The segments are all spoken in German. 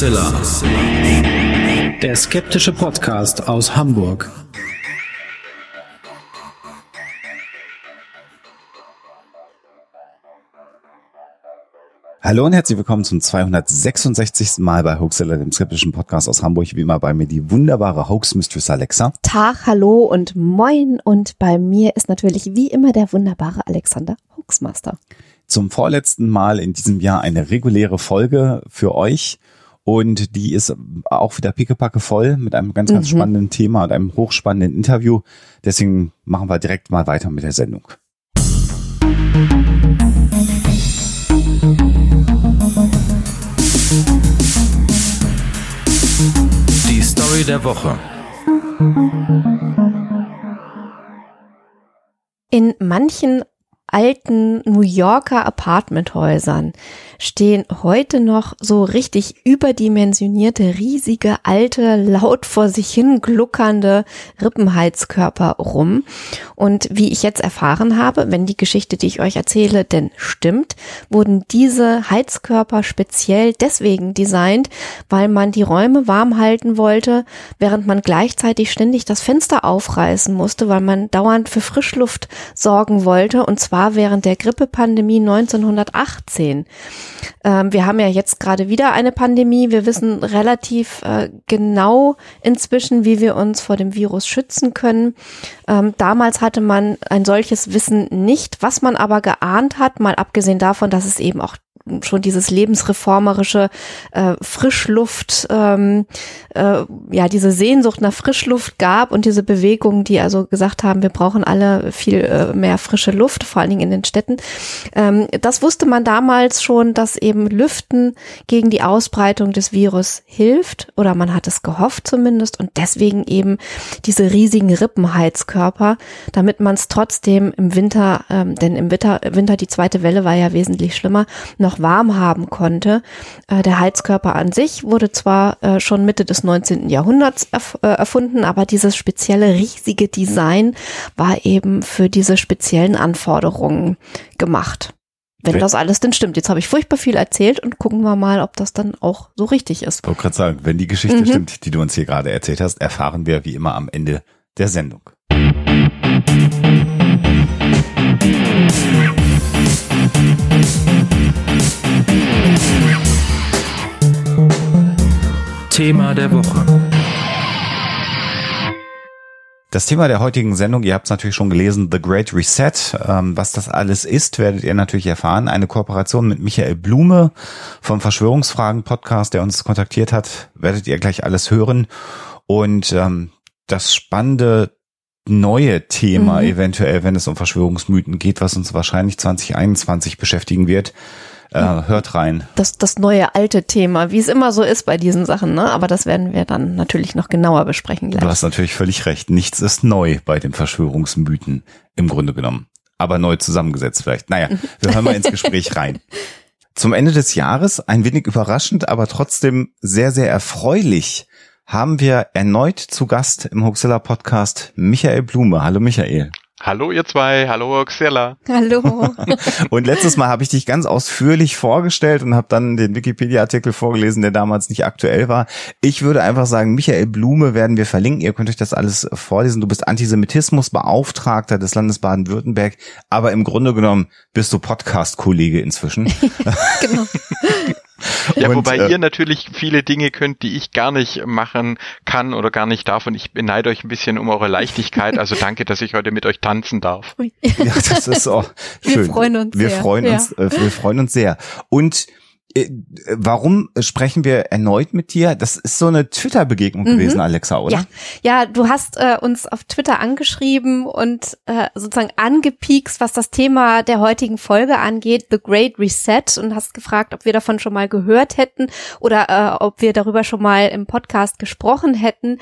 Huxilla. Der skeptische Podcast aus Hamburg. Hallo und herzlich willkommen zum 266. Mal bei Hoaxilla, dem skeptischen Podcast aus Hamburg. Wie immer bei mir die wunderbare Hoax Mistress Alexa. Tag, hallo und moin. Und bei mir ist natürlich wie immer der wunderbare Alexander Hoaxmaster. Zum vorletzten Mal in diesem Jahr eine reguläre Folge für euch. Und die ist auch wieder pickepacke voll mit einem ganz, ganz mhm. spannenden Thema und einem hochspannenden Interview. Deswegen machen wir direkt mal weiter mit der Sendung. Die Story der Woche. In manchen alten New Yorker Apartmenthäusern stehen heute noch so richtig überdimensionierte, riesige, alte, laut vor sich hin gluckernde Rippenheizkörper rum. Und wie ich jetzt erfahren habe, wenn die Geschichte, die ich euch erzähle, denn stimmt, wurden diese Heizkörper speziell deswegen designt, weil man die Räume warm halten wollte, während man gleichzeitig ständig das Fenster aufreißen musste, weil man dauernd für Frischluft sorgen wollte, und zwar während der Grippepandemie 1918. Ähm, wir haben ja jetzt gerade wieder eine Pandemie. Wir wissen relativ äh, genau inzwischen, wie wir uns vor dem Virus schützen können. Ähm, damals hatte man ein solches Wissen nicht. Was man aber geahnt hat, mal abgesehen davon, dass es eben auch schon dieses lebensreformerische äh, Frischluft, ähm, äh, ja, diese Sehnsucht nach Frischluft gab und diese Bewegung, die also gesagt haben, wir brauchen alle viel äh, mehr frische Luft, vor allen Dingen in den Städten. Ähm, das wusste man damals schon, dass eben Lüften gegen die Ausbreitung des Virus hilft oder man hat es gehofft zumindest und deswegen eben diese riesigen Rippenheizkörper, damit man es trotzdem im Winter, ähm, denn im Winter, Winter die zweite Welle war ja wesentlich schlimmer, noch warm haben konnte. Äh, der Heizkörper an sich wurde zwar äh, schon Mitte des 19. Jahrhunderts äh, erfunden, aber dieses spezielle riesige Design war eben für diese speziellen Anforderungen gemacht. Wenn das alles denn stimmt. Jetzt habe ich furchtbar viel erzählt und gucken wir mal, ob das dann auch so richtig ist. Ich wollte gerade sagen, wenn die Geschichte mhm. stimmt, die du uns hier gerade erzählt hast, erfahren wir wie immer am Ende der Sendung. Thema der Woche. Das Thema der heutigen Sendung, ihr habt es natürlich schon gelesen, The Great Reset. Ähm, was das alles ist, werdet ihr natürlich erfahren. Eine Kooperation mit Michael Blume vom Verschwörungsfragen Podcast, der uns kontaktiert hat, werdet ihr gleich alles hören. Und ähm, das spannende neue Thema mhm. eventuell, wenn es um Verschwörungsmythen geht, was uns wahrscheinlich 2021 beschäftigen wird, äh, hört rein. Das, das neue alte Thema, wie es immer so ist bei diesen Sachen, ne? Aber das werden wir dann natürlich noch genauer besprechen gleich. Du hast natürlich völlig recht. Nichts ist neu bei den Verschwörungsmythen im Grunde genommen. Aber neu zusammengesetzt vielleicht. Naja, wir hören mal ins Gespräch rein. Zum Ende des Jahres, ein wenig überraschend, aber trotzdem sehr, sehr erfreulich, haben wir erneut zu Gast im Hoaxilla Podcast Michael Blume. Hallo Michael. Hallo ihr zwei, hallo Xella. Hallo. und letztes Mal habe ich dich ganz ausführlich vorgestellt und habe dann den Wikipedia-Artikel vorgelesen, der damals nicht aktuell war. Ich würde einfach sagen, Michael Blume werden wir verlinken. Ihr könnt euch das alles vorlesen. Du bist Antisemitismusbeauftragter des Landes Baden-Württemberg, aber im Grunde genommen bist du Podcast-Kollege inzwischen. genau. Ja, und, wobei äh, ihr natürlich viele Dinge könnt, die ich gar nicht machen kann oder gar nicht darf. Und ich beneide euch ein bisschen um eure Leichtigkeit. Also danke, dass ich heute mit euch tanzen darf. ja, das ist auch schön. Wir freuen uns wir sehr. Freuen ja. uns, äh, wir freuen uns sehr. Und äh, warum sprechen wir erneut mit dir? Das ist so eine Twitter-Begegnung mhm. gewesen, Alexa, oder? Ja, ja du hast äh, uns auf Twitter angeschrieben und äh, sozusagen angepiekst, was das Thema der heutigen Folge angeht, The Great Reset, und hast gefragt, ob wir davon schon mal gehört hätten oder äh, ob wir darüber schon mal im Podcast gesprochen hätten.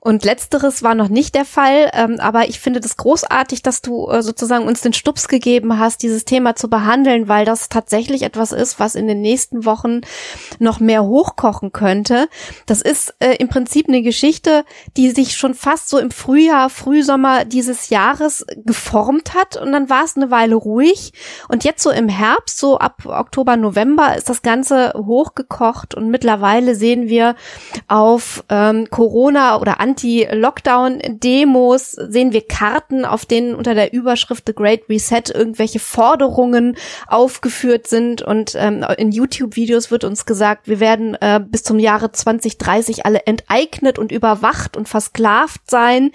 Und letzteres war noch nicht der Fall, ähm, aber ich finde das großartig, dass du äh, sozusagen uns den Stups gegeben hast, dieses Thema zu behandeln, weil das tatsächlich etwas ist, was in den nächsten nächsten Wochen noch mehr hochkochen könnte. Das ist äh, im Prinzip eine Geschichte, die sich schon fast so im Frühjahr, Frühsommer dieses Jahres geformt hat. Und dann war es eine Weile ruhig. Und jetzt so im Herbst, so ab Oktober, November ist das Ganze hochgekocht. Und mittlerweile sehen wir auf ähm, Corona oder Anti-Lockdown-Demos, sehen wir Karten, auf denen unter der Überschrift The Great Reset irgendwelche Forderungen aufgeführt sind. Und ähm, in YouTube-Videos wird uns gesagt, wir werden äh, bis zum Jahre 2030 alle enteignet und überwacht und versklavt sein.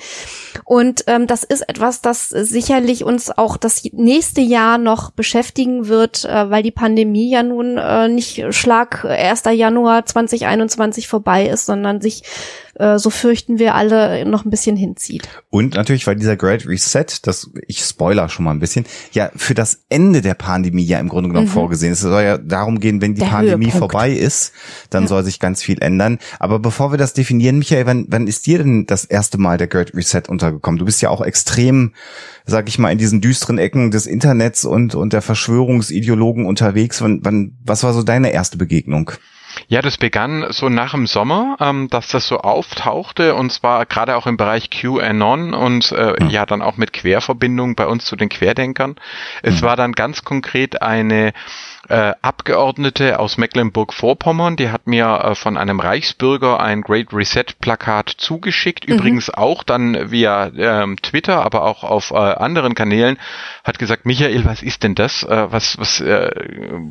Und ähm, das ist etwas, das sicherlich uns auch das nächste Jahr noch beschäftigen wird, äh, weil die Pandemie ja nun äh, nicht Schlag 1. Januar 2021 vorbei ist, sondern sich äh, so fürchten wir alle, noch ein bisschen hinzieht. Und natürlich, weil dieser Great Reset, das, ich spoiler schon mal ein bisschen, ja für das Ende der Pandemie ja im Grunde genommen mhm. vorgesehen ist. Es soll ja darum gehen, wenn die der Pandemie Höhepunkt. vorbei ist, dann ja. soll sich ganz viel ändern. Aber bevor wir das definieren, Michael, wann, wann ist dir denn das erste Mal der Great Reset untergekommen? Du bist ja auch extrem, sag ich mal, in diesen düsteren Ecken des Internets und, und der Verschwörungsideologen unterwegs. Wann, wann, was war so deine erste Begegnung? Ja, das begann so nach dem Sommer, ähm, dass das so auftauchte und zwar gerade auch im Bereich QAnon und äh, mhm. ja dann auch mit Querverbindung bei uns zu den Querdenkern. Es mhm. war dann ganz konkret eine äh, Abgeordnete aus Mecklenburg-Vorpommern, die hat mir äh, von einem Reichsbürger ein Great Reset Plakat zugeschickt, mhm. übrigens auch dann via ähm, Twitter, aber auch auf äh, anderen Kanälen, hat gesagt, Michael, was ist denn das? Äh, was, was, äh,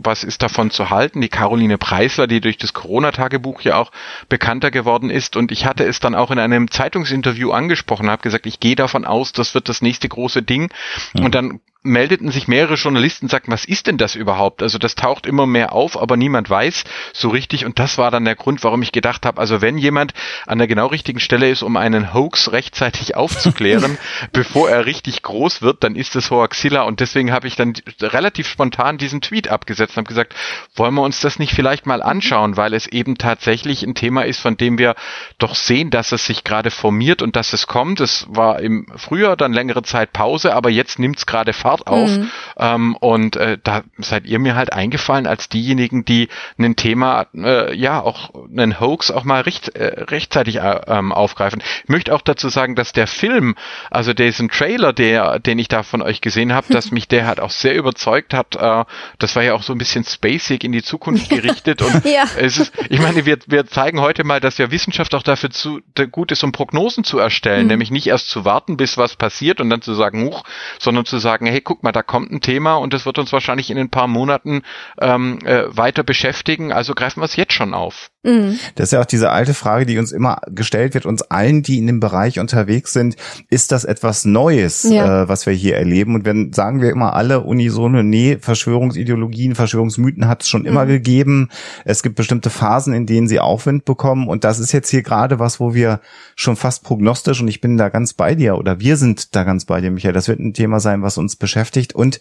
was ist davon zu halten? Die Caroline Preisler, die durch das Corona-Tagebuch ja auch bekannter geworden ist und ich hatte es dann auch in einem Zeitungsinterview angesprochen, habe gesagt, ich gehe davon aus, das wird das nächste große Ding mhm. und dann meldeten sich mehrere Journalisten und sagten, was ist denn das überhaupt? Also das taucht immer mehr auf, aber niemand weiß so richtig. Und das war dann der Grund, warum ich gedacht habe, also wenn jemand an der genau richtigen Stelle ist, um einen Hoax rechtzeitig aufzuklären, bevor er richtig groß wird, dann ist es Hoaxilla. Und deswegen habe ich dann relativ spontan diesen Tweet abgesetzt und habe gesagt, wollen wir uns das nicht vielleicht mal anschauen, weil es eben tatsächlich ein Thema ist, von dem wir doch sehen, dass es sich gerade formiert und dass es kommt. Es war im Frühjahr dann längere Zeit Pause, aber jetzt nimmt es gerade Fahrt Fahrt auf. Mhm. Ähm, und äh, da seid ihr mir halt eingefallen als diejenigen, die ein Thema, äh, ja, auch einen Hoax auch mal recht, äh, rechtzeitig äh, ähm, aufgreifen. Ich möchte auch dazu sagen, dass der Film, also diesen Trailer, der, den ich da von euch gesehen habe, dass mich der halt auch sehr überzeugt hat. Äh, das war ja auch so ein bisschen spacig in die Zukunft gerichtet. Und ja. es ist, ich meine, wir, wir zeigen heute mal, dass ja Wissenschaft auch dafür zu, gut ist, um Prognosen zu erstellen, mhm. nämlich nicht erst zu warten, bis was passiert und dann zu sagen, huch, sondern zu sagen, hey, guck mal, da kommt ein Thema und das wird uns wahrscheinlich in ein paar Monaten ähm, äh, weiter beschäftigen. Also greifen wir es jetzt schon auf. Mhm. Das ist ja auch diese alte Frage, die uns immer gestellt wird, uns allen, die in dem Bereich unterwegs sind, ist das etwas Neues, ja. äh, was wir hier erleben? Und wenn sagen wir immer alle unisono, nee, Verschwörungsideologien, Verschwörungsmythen hat es schon immer mhm. gegeben. Es gibt bestimmte Phasen, in denen sie Aufwind bekommen. Und das ist jetzt hier gerade was, wo wir schon fast prognostisch, und ich bin da ganz bei dir, oder wir sind da ganz bei dir, Michael, das wird ein Thema sein, was uns beschäftigt. Und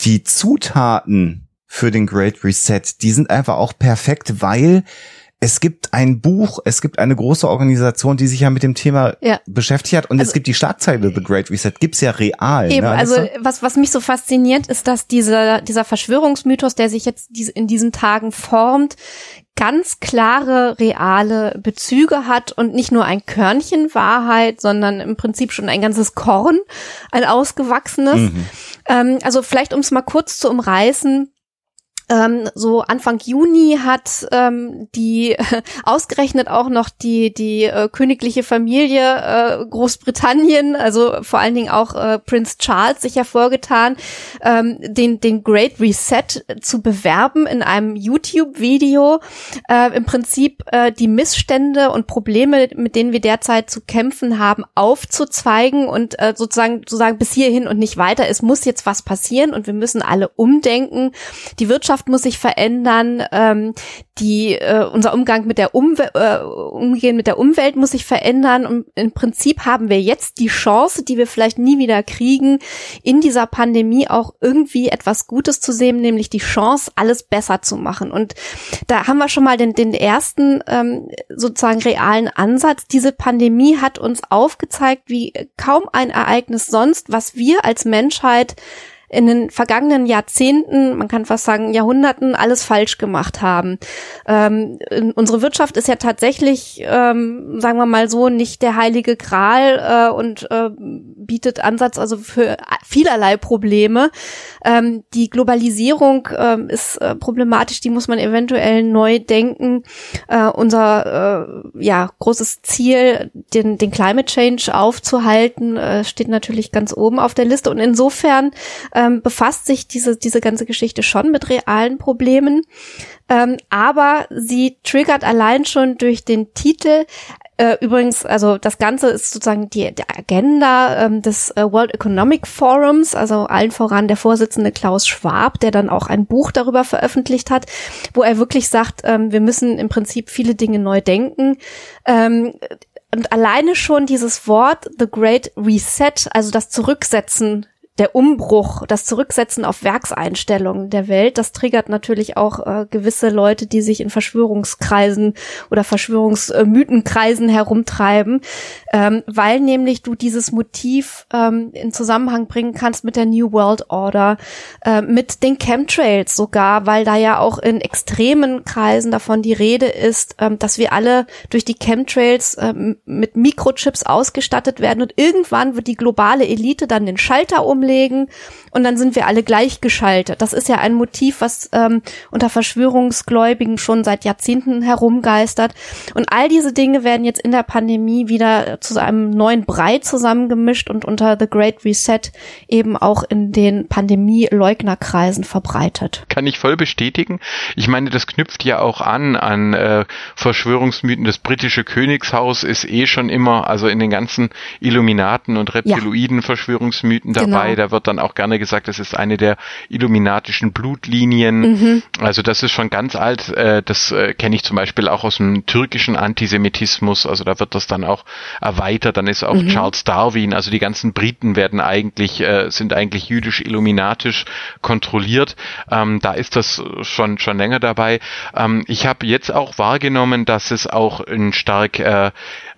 die Zutaten für den Great Reset, die sind einfach auch perfekt, weil es gibt ein Buch, es gibt eine große Organisation, die sich ja mit dem Thema ja. beschäftigt hat und also, es gibt die Schlagzeile The Great Reset, gibt's ja real. Ne, Eben, ne, also was, was mich so fasziniert, ist, dass dieser, dieser Verschwörungsmythos, der sich jetzt in diesen Tagen formt, ganz klare, reale Bezüge hat und nicht nur ein Körnchen Wahrheit, sondern im Prinzip schon ein ganzes Korn, ein ausgewachsenes. Mhm. Ähm, also vielleicht, um es mal kurz zu umreißen, ähm, so Anfang Juni hat ähm, die äh, ausgerechnet auch noch die die äh, königliche Familie äh, Großbritannien, also vor allen Dingen auch äh, Prince Charles sich hervorgetan, ähm, den den Great Reset zu bewerben in einem YouTube-Video. Äh, Im Prinzip äh, die Missstände und Probleme, mit denen wir derzeit zu kämpfen haben, aufzuzeigen und äh, sozusagen zu sagen bis hierhin und nicht weiter. Es muss jetzt was passieren und wir müssen alle umdenken. Die Wirtschaft Gesellschaft muss sich verändern, ähm, die äh, unser Umgang mit der Umwelt, äh, Umgehen mit der Umwelt muss sich verändern und im Prinzip haben wir jetzt die Chance, die wir vielleicht nie wieder kriegen, in dieser Pandemie auch irgendwie etwas Gutes zu sehen, nämlich die Chance, alles besser zu machen. Und da haben wir schon mal den, den ersten ähm, sozusagen realen Ansatz. Diese Pandemie hat uns aufgezeigt, wie kaum ein Ereignis sonst, was wir als Menschheit in den vergangenen Jahrzehnten, man kann fast sagen Jahrhunderten, alles falsch gemacht haben. Ähm, unsere Wirtschaft ist ja tatsächlich, ähm, sagen wir mal so, nicht der heilige Gral äh, und äh, bietet Ansatz also für vielerlei Probleme. Ähm, die Globalisierung ähm, ist äh, problematisch, die muss man eventuell neu denken. Äh, unser äh, ja großes Ziel, den, den Climate Change aufzuhalten, äh, steht natürlich ganz oben auf der Liste. Und insofern ähm, befasst sich diese, diese ganze Geschichte schon mit realen Problemen. Ähm, aber sie triggert allein schon durch den Titel äh, übrigens, also das Ganze ist sozusagen die, die Agenda ähm, des äh, World Economic Forums, also allen voran der Vorsitzende Klaus Schwab, der dann auch ein Buch darüber veröffentlicht hat, wo er wirklich sagt, ähm, wir müssen im Prinzip viele Dinge neu denken. Ähm, und alleine schon dieses Wort The Great Reset, also das Zurücksetzen der Umbruch, das Zurücksetzen auf Werkseinstellungen der Welt, das triggert natürlich auch äh, gewisse Leute, die sich in Verschwörungskreisen oder Verschwörungsmythenkreisen herumtreiben, ähm, weil nämlich du dieses Motiv ähm, in Zusammenhang bringen kannst mit der New World Order, äh, mit den Chemtrails sogar, weil da ja auch in extremen Kreisen davon die Rede ist, ähm, dass wir alle durch die Chemtrails ähm, mit Mikrochips ausgestattet werden und irgendwann wird die globale Elite dann den Schalter umlegen legen und dann sind wir alle gleichgeschaltet. Das ist ja ein Motiv, was ähm, unter Verschwörungsgläubigen schon seit Jahrzehnten herumgeistert. Und all diese Dinge werden jetzt in der Pandemie wieder zu einem neuen Brei zusammengemischt und unter The Great Reset eben auch in den Pandemie-Leugnerkreisen verbreitet. Kann ich voll bestätigen. Ich meine, das knüpft ja auch an an äh, Verschwörungsmythen. Das britische Königshaus ist eh schon immer, also in den ganzen Illuminaten und Reptiloiden-Verschwörungsmythen dabei. Genau. Da wird dann auch gerne gesagt, das ist eine der illuminatischen Blutlinien. Mhm. Also das ist schon ganz alt. Äh, das äh, kenne ich zum Beispiel auch aus dem türkischen Antisemitismus. Also da wird das dann auch erweitert. Dann ist auch mhm. Charles Darwin. Also die ganzen Briten werden eigentlich äh, sind eigentlich jüdisch-illuminatisch kontrolliert. Ähm, da ist das schon schon länger dabei. Ähm, ich habe jetzt auch wahrgenommen, dass es auch ein stark äh,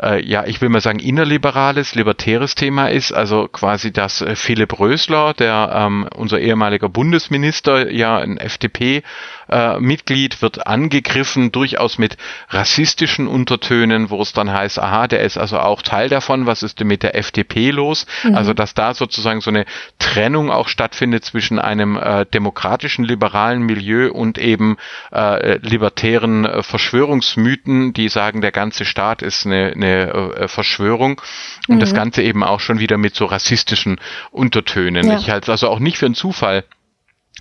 äh, ja, ich will mal sagen, innerliberales, libertäres Thema ist. Also quasi, dass äh, Philipp Rösler, der ähm, unser ehemaliger Bundesminister, ja ein FDP äh, Mitglied wird angegriffen, durchaus mit rassistischen Untertönen, wo es dann heißt, aha, der ist also auch Teil davon, was ist denn mit der FDP los? Mhm. Also dass da sozusagen so eine Trennung auch stattfindet zwischen einem äh, demokratischen liberalen Milieu und eben äh, libertären äh, Verschwörungsmythen, die sagen, der ganze Staat ist eine, eine äh, Verschwörung und mhm. das Ganze eben auch schon wieder mit so rassistischen Untertönen. Ja. Ich halte es also auch nicht für einen Zufall,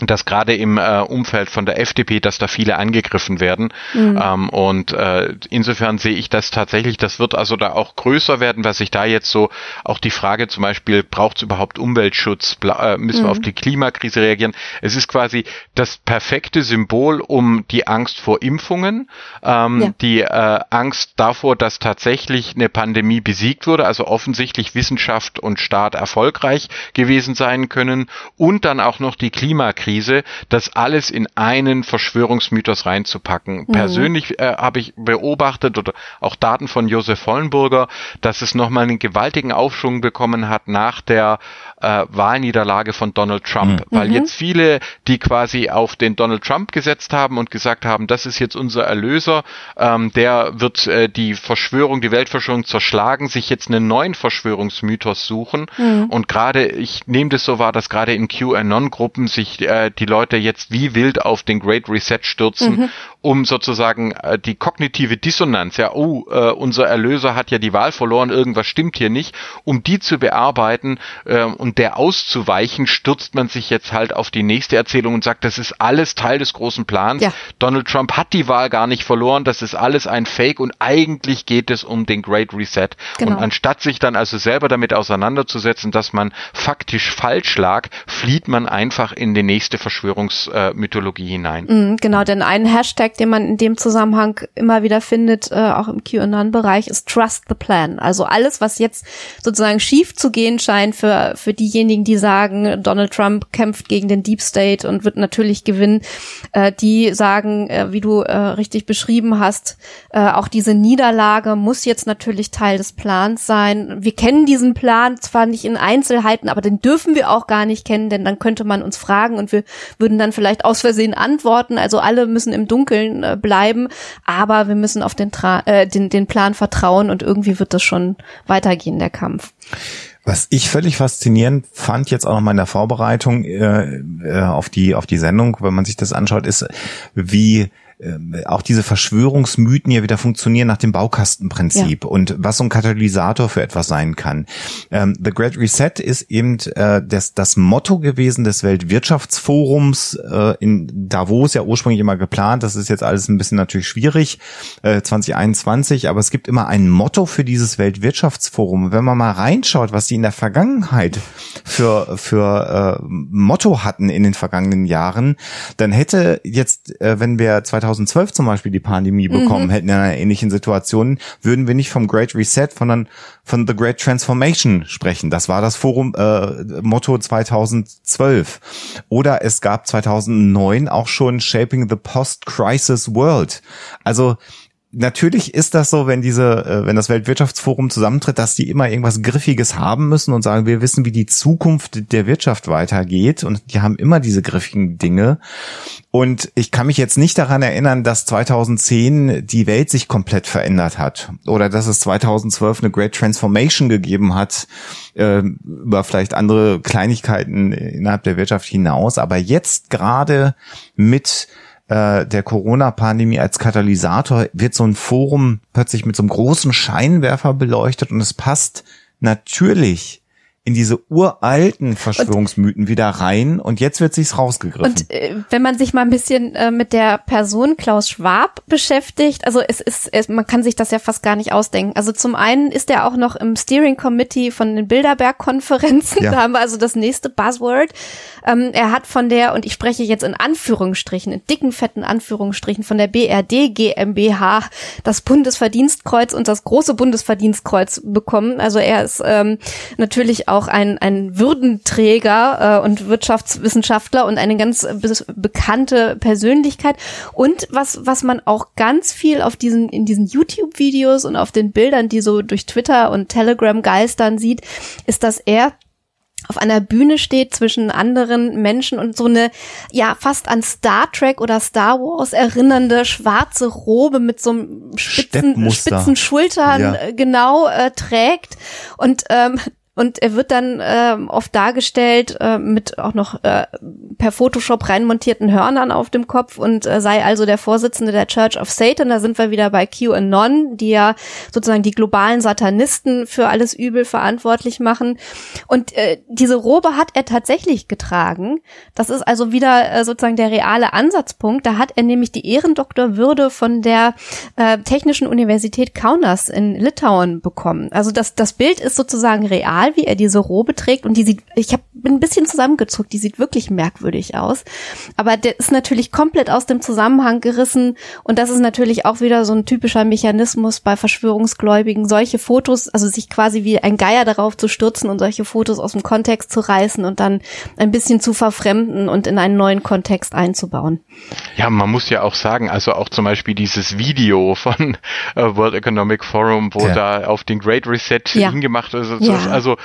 dass gerade im äh, Umfeld von der FDP, dass da viele angegriffen werden. Mhm. Ähm, und äh, insofern sehe ich das tatsächlich, das wird also da auch größer werden, was ich da jetzt so auch die Frage zum Beispiel, braucht es überhaupt Umweltschutz, äh, müssen mhm. wir auf die Klimakrise reagieren? Es ist quasi das perfekte Symbol um die Angst vor Impfungen, ähm, ja. die äh, Angst davor, dass tatsächlich eine Pandemie besiegt wurde, also offensichtlich Wissenschaft und Staat erfolgreich gewesen sein können und dann auch noch die Klimakrise Krise, das alles in einen Verschwörungsmythos reinzupacken. Mhm. Persönlich äh, habe ich beobachtet oder auch Daten von Josef Hollenburger, dass es nochmal einen gewaltigen Aufschwung bekommen hat nach der äh, Wahlniederlage von Donald Trump, mhm. weil mhm. jetzt viele, die quasi auf den Donald Trump gesetzt haben und gesagt haben, das ist jetzt unser Erlöser, ähm, der wird äh, die Verschwörung, die Weltverschwörung zerschlagen, sich jetzt einen neuen Verschwörungsmythos suchen mhm. und gerade, ich nehme das so wahr, dass gerade in QAnon-Gruppen sich äh, die Leute jetzt wie wild auf den Great Reset stürzen mhm um sozusagen äh, die kognitive Dissonanz, ja, oh, äh, unser Erlöser hat ja die Wahl verloren, irgendwas stimmt hier nicht, um die zu bearbeiten äh, und der auszuweichen, stürzt man sich jetzt halt auf die nächste Erzählung und sagt, das ist alles Teil des großen Plans. Ja. Donald Trump hat die Wahl gar nicht verloren, das ist alles ein Fake und eigentlich geht es um den Great Reset. Genau. Und anstatt sich dann also selber damit auseinanderzusetzen, dass man faktisch falsch lag, flieht man einfach in nächsten nächste Verschwörungsmythologie hinein. Mhm, genau, denn ein Hashtag, den man in dem Zusammenhang immer wieder findet, äh, auch im QAnon-Bereich, ist Trust the Plan. Also alles, was jetzt sozusagen schief zu gehen scheint für, für diejenigen, die sagen, Donald Trump kämpft gegen den Deep State und wird natürlich gewinnen, äh, die sagen, äh, wie du äh, richtig beschrieben hast, äh, auch diese Niederlage muss jetzt natürlich Teil des Plans sein. Wir kennen diesen Plan zwar nicht in Einzelheiten, aber den dürfen wir auch gar nicht kennen, denn dann könnte man uns fragen und wir würden dann vielleicht aus Versehen antworten. Also alle müssen im Dunkeln äh, bleiben, aber wir müssen auf den, Tra äh, den, den Plan vertrauen und irgendwie wird das schon weitergehen, der Kampf. Was ich völlig faszinierend fand jetzt auch noch mal in der Vorbereitung äh, äh, auf die auf die Sendung, wenn man sich das anschaut, ist wie ähm, auch diese Verschwörungsmythen ja wieder funktionieren nach dem Baukastenprinzip ja. und was so ein Katalysator für etwas sein kann. Ähm, The Great Reset ist eben äh, das, das Motto gewesen des Weltwirtschaftsforums äh, in Davos, ja ursprünglich immer geplant. Das ist jetzt alles ein bisschen natürlich schwierig, äh, 2021, aber es gibt immer ein Motto für dieses Weltwirtschaftsforum. Wenn man mal reinschaut, was die in der Vergangenheit für, für äh, Motto hatten in den vergangenen Jahren, dann hätte jetzt, äh, wenn wir 2000 2012 zum Beispiel die Pandemie bekommen mhm. hätten in einer ähnlichen Situation, würden wir nicht vom Great Reset, sondern von The Great Transformation sprechen. Das war das Forum äh, Motto 2012. Oder es gab 2009 auch schon Shaping the Post-Crisis World. Also natürlich ist das so, wenn diese, äh, wenn das Weltwirtschaftsforum zusammentritt, dass die immer irgendwas Griffiges haben müssen und sagen, wir wissen, wie die Zukunft der Wirtschaft weitergeht und die haben immer diese griffigen Dinge. Und ich kann mich jetzt nicht daran erinnern, dass 2010 die Welt sich komplett verändert hat oder dass es 2012 eine Great Transformation gegeben hat äh, über vielleicht andere Kleinigkeiten innerhalb der Wirtschaft hinaus. Aber jetzt gerade mit äh, der Corona-Pandemie als Katalysator wird so ein Forum plötzlich mit so einem großen Scheinwerfer beleuchtet und es passt natürlich in diese uralten Verschwörungsmythen und, wieder rein und jetzt wird sich's rausgegriffen. Und äh, wenn man sich mal ein bisschen äh, mit der Person Klaus Schwab beschäftigt, also es ist, es, man kann sich das ja fast gar nicht ausdenken. Also zum einen ist er auch noch im Steering Committee von den Bilderberg-Konferenzen. Ja. Da haben wir also das nächste Buzzword. Ähm, er hat von der, und ich spreche jetzt in Anführungsstrichen, in dicken, fetten Anführungsstrichen, von der BRD GmbH das Bundesverdienstkreuz und das große Bundesverdienstkreuz bekommen. Also er ist ähm, natürlich auch ein, ein Würdenträger äh, und Wirtschaftswissenschaftler und eine ganz be bekannte Persönlichkeit. Und was, was man auch ganz viel auf diesen, in diesen YouTube-Videos und auf den Bildern, die so durch Twitter und Telegram geistern sieht, ist, dass er auf einer Bühne steht zwischen anderen Menschen und so eine ja fast an Star Trek oder Star Wars erinnernde schwarze Robe mit so einem spitzen, spitzen Schultern ja. Äh, genau äh, trägt und ähm, und er wird dann äh, oft dargestellt äh, mit auch noch äh, per Photoshop reinmontierten Hörnern auf dem Kopf und äh, sei also der Vorsitzende der Church of Satan. Da sind wir wieder bei QAnon, die ja sozusagen die globalen Satanisten für alles Übel verantwortlich machen. Und äh, diese Robe hat er tatsächlich getragen. Das ist also wieder äh, sozusagen der reale Ansatzpunkt. Da hat er nämlich die Ehrendoktorwürde von der äh, Technischen Universität Kaunas in Litauen bekommen. Also das, das Bild ist sozusagen real wie er diese Robe trägt und die sieht, ich hab, bin ein bisschen zusammengezuckt, die sieht wirklich merkwürdig aus. Aber der ist natürlich komplett aus dem Zusammenhang gerissen und das ist natürlich auch wieder so ein typischer Mechanismus bei Verschwörungsgläubigen, solche Fotos, also sich quasi wie ein Geier darauf zu stürzen und solche Fotos aus dem Kontext zu reißen und dann ein bisschen zu verfremden und in einen neuen Kontext einzubauen. Ja, man muss ja auch sagen, also auch zum Beispiel dieses Video von äh, World Economic Forum, wo ja. da auf den Great Reset ja. hingemacht ist, also, ja. also also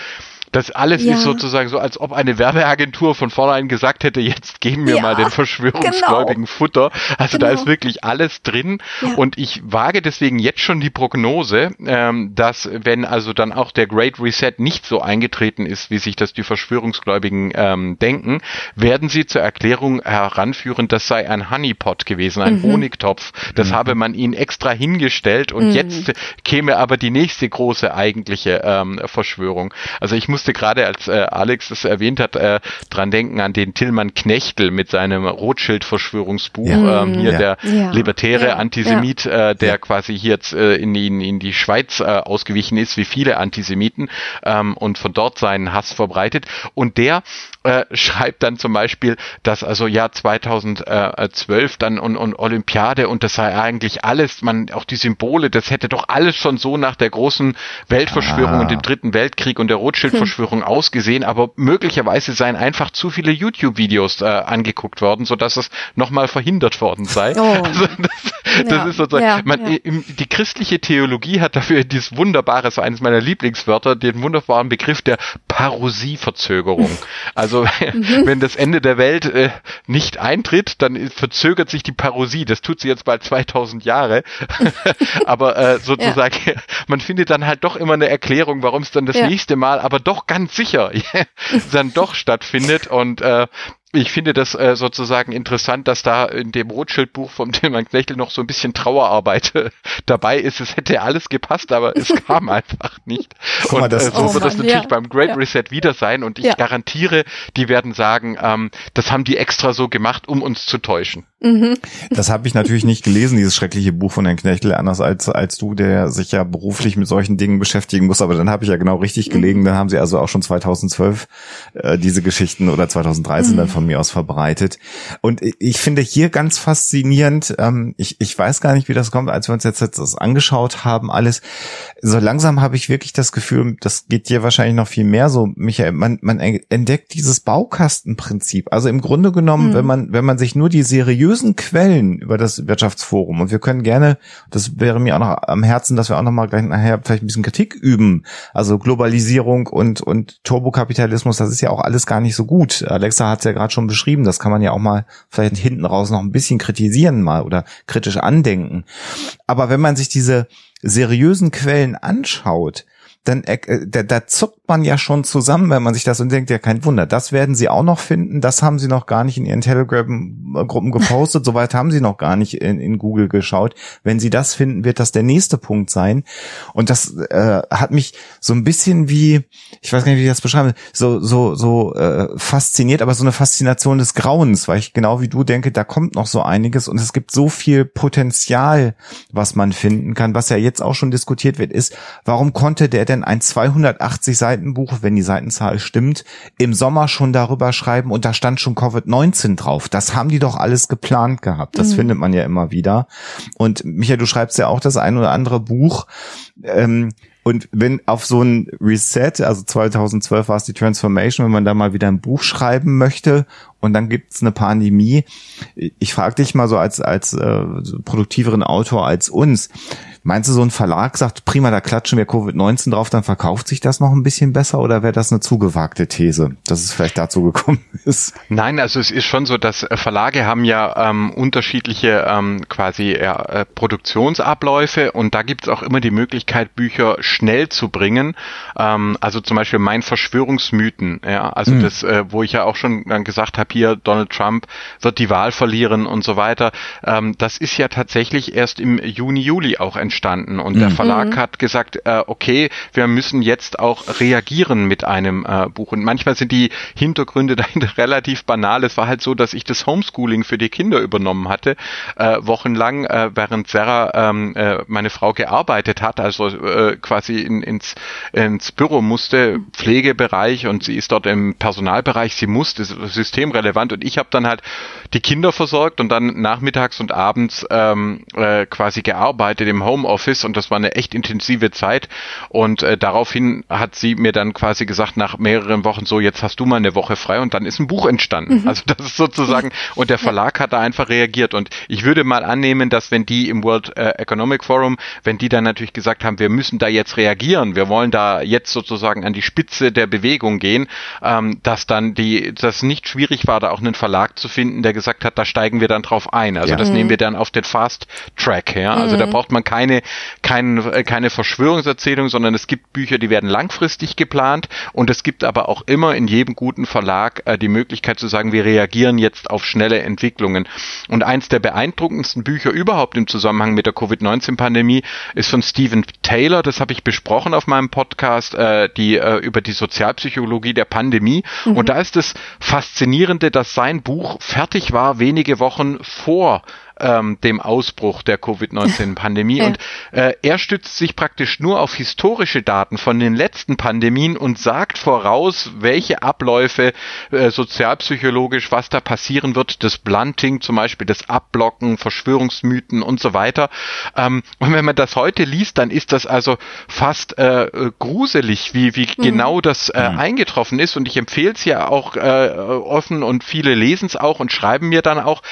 das alles ja. ist sozusagen so, als ob eine Werbeagentur von vornherein gesagt hätte, jetzt geben wir ja, mal den Verschwörungsgläubigen genau. Futter. Also genau. da ist wirklich alles drin. Ja. Und ich wage deswegen jetzt schon die Prognose, ähm, dass wenn also dann auch der Great Reset nicht so eingetreten ist, wie sich das die Verschwörungsgläubigen ähm, denken, werden sie zur Erklärung heranführen, das sei ein Honeypot gewesen, ein mhm. Honigtopf. Das mhm. habe man ihnen extra hingestellt und mhm. jetzt käme aber die nächste große eigentliche ähm, Verschwörung. Also ich muss musste gerade, als äh, Alex es erwähnt hat, äh, dran denken an den Tillmann Knechtel mit seinem Rothschild-Verschwörungsbuch. Ja. Ähm, hier Ja. der Ja. libertäre. Antisemit, äh, der quasi hier jetzt äh, in, in, in die Schweiz äh, ausgewichen ist, wie viele Antisemiten, ähm, und von dort seinen Hass verbreitet. Und der äh, schreibt dann zum Beispiel, dass also Jahr 2012 dann und, und Olympiade und das sei eigentlich alles, man auch die Symbole, das hätte doch alles schon so nach der großen Weltverschwörung Ah. und dem Dritten Weltkrieg und der Rothschild-Verschwörung ausgesehen, aber möglicherweise seien einfach zu viele YouTube-Videos äh, angeguckt worden, so dass es nochmal verhindert worden sei. Oh. Also das, das Ja, ist sozusagen, ja, man, ja. im- die christliche Theologie hat dafür dieses wunderbare, so eines meiner Lieblingswörter, den wunderbaren Begriff der Parosieverzögerung. Also Mhm. wenn das Ende der Welt äh, nicht eintritt, dann verzögert sich die Parosie. Das tut sie jetzt bald 2000 Jahre. aber äh, sozusagen, man findet dann halt doch immer eine Erklärung, warum es dann das Ja. nächste Mal, aber doch ganz sicher dann doch stattfindet. Und äh, ich finde das äh, sozusagen interessant, dass da in dem Rothschild-Buch vom Tillmann Knechtel noch so ein bisschen Trauerarbeit äh, dabei ist. Es hätte alles gepasst, aber es kam einfach nicht. Guck mal, Und das- äh, so Oh wird das Mann, natürlich ja. beim Great Ja. Reset wieder sein. Und ich Ja. garantiere, die werden sagen, ähm, das haben die extra so gemacht, um uns zu täuschen. Mhm. Das habe ich natürlich nicht gelesen, dieses schreckliche Buch von Herrn Knechtel, anders als, als du, der sich ja beruflich mit solchen Dingen beschäftigen muss. Aber dann habe ich ja genau richtig gelegen. Dann haben sie also auch schon 2012 äh, diese Geschichten oder 2013 dann von mir aus verbreitet. Und ich- finde hier ganz faszinierend, ähm, ich, ich weiß gar nicht, wie das kommt, als wir uns jetzt, jetzt das angeschaut haben, alles, so langsam habe ich wirklich das Gefühl, das geht dir wahrscheinlich noch viel mehr so, Michael, man, man entdeckt dieses Baukastenprinzip. Also im Grunde genommen, wenn man, wenn man sich nur die seriösen Quellen über das Wirtschaftsforum und wir können gerne, das wäre mir auch noch am Herzen, dass wir auch noch mal gleich nachher vielleicht ein bisschen Kritik üben. Also Globalisierung und, und Turbokapitalismus, das ist ja auch alles gar nicht so gut. Alexa hat es ja gerade schon beschrieben, das kann man ja auch mal vielleicht hinten raus noch ein bisschen kritisieren mal oder kritisch andenken. Aber wenn man sich diese seriösen Quellen anschaut, dann äh, da, da zuckt man ja schon zusammen, wenn man sich das und denkt, ja kein Wunder, das werden sie auch noch finden, das haben sie noch gar nicht in ihren Telegram-Gruppen gepostet, soweit haben sie noch gar nicht in, in Google geschaut. Wenn sie das finden, wird das der nächste Punkt sein. Und das äh, hat mich so ein bisschen wie, ich weiß gar nicht, wie ich das beschreibe, so so so äh, fasziniert, aber so eine Faszination des Grauens, weil ich genau wie du denke, da kommt noch so einiges und es gibt so viel Potenzial, was man finden kann, was ja jetzt auch schon diskutiert wird, ist, warum konnte der denn ein 280 Seiten Buch, wenn die Seitenzahl stimmt, im Sommer schon darüber schreiben und da stand schon Covid-19 drauf. Das haben die doch alles geplant gehabt. Das findet man ja immer wieder. Und Michael, du schreibst ja auch das ein oder andere Buch. Ähm, und wenn auf so ein Reset, also 2012 war es die Transformation, wenn man da mal wieder ein Buch schreiben möchte und dann gibt's eine Pandemie, ich frage dich mal so als als äh, produktiveren Autor als uns, meinst du so ein Verlag sagt, prima, da klatschen wir Covid-19 drauf, dann verkauft sich das noch ein bisschen besser oder wäre das eine zugewagte These, dass es vielleicht dazu gekommen ist? Nein, also es ist schon so, dass äh, Verlage haben ja ähm, unterschiedliche ähm, quasi äh, Produktionsabläufe und da gibt's auch immer die Möglichkeit, Bücher schnell zu bringen. Ähm, also zum Beispiel mein Verschwörungsmythen, ja, also Mhm. das, äh, wo ich ja auch schon dann gesagt habe, hier Donald Trump wird die Wahl verlieren und so weiter. Ähm, das ist ja tatsächlich erst im Juni, Juli auch entstanden und der Verlag hat gesagt, äh, okay, wir müssen jetzt auch reagieren mit einem äh, Buch. Und manchmal sind die Hintergründe dahinter relativ banal. Es war halt so, dass ich das Homeschooling für die Kinder übernommen hatte, äh, wochenlang, äh, während Sarah, ähm, äh, meine Frau, gearbeitet hat, also äh, quasi in, ins, ins Büro musste, Pflegebereich und sie ist dort im Personalbereich, sie musste, systemrelevant. Und ich habe dann halt die Kinder versorgt und dann nachmittags und abends ähm, äh, quasi gearbeitet im Homeoffice und das war eine echt intensive Zeit und äh, daraufhin hat sie mir dann quasi gesagt nach mehreren Wochen so jetzt hast du mal eine Woche frei und dann ist ein Buch entstanden. Also das ist sozusagen und der Verlag hat da einfach reagiert und ich würde mal annehmen, dass wenn die im World äh, Economic Forum, wenn die dann natürlich gesagt haben, wir müssen da jetzt reagieren, wir wollen da jetzt sozusagen an die Spitze der Bewegung gehen, ähm, dass dann die das nicht schwierig war, da auch einen Verlag zu finden, der gesagt hat, da steigen wir dann drauf ein. Also Ja. das nehmen wir dann auf den Fast Track, ja. Also da braucht man keine keine, kein, äh, keine Verschwörungserzählung, sondern es gibt Bücher, die werden langfristig geplant und es gibt aber auch immer in jedem guten Verlag äh, die Möglichkeit zu sagen, wir reagieren jetzt auf schnelle Entwicklungen. Und eins der beeindruckendsten Bücher überhaupt im Zusammenhang mit der Covid-19-Pandemie ist von Stephen Taylor, das habe ich besprochen auf meinem Podcast, äh, die äh, über die Sozialpsychologie der Pandemie. Mhm. Und da ist es faszinierende, dass sein Buch fertig war wenige Wochen vor ähm, dem Ausbruch der Covid-19-Pandemie. ja. Und äh, er stützt sich praktisch nur auf historische Daten von den letzten Pandemien und sagt voraus, welche Abläufe äh, sozialpsychologisch, was da passieren wird, das Blunting zum Beispiel, das Abblocken, Verschwörungsmythen und so weiter. Ähm, und wenn man das heute liest, dann ist das also fast äh, gruselig, wie, wie mhm. genau das äh, mhm. eingetroffen ist. Und ich empfehle es ja auch äh, offen und viele lesen es auch und schreiben mir dann auch.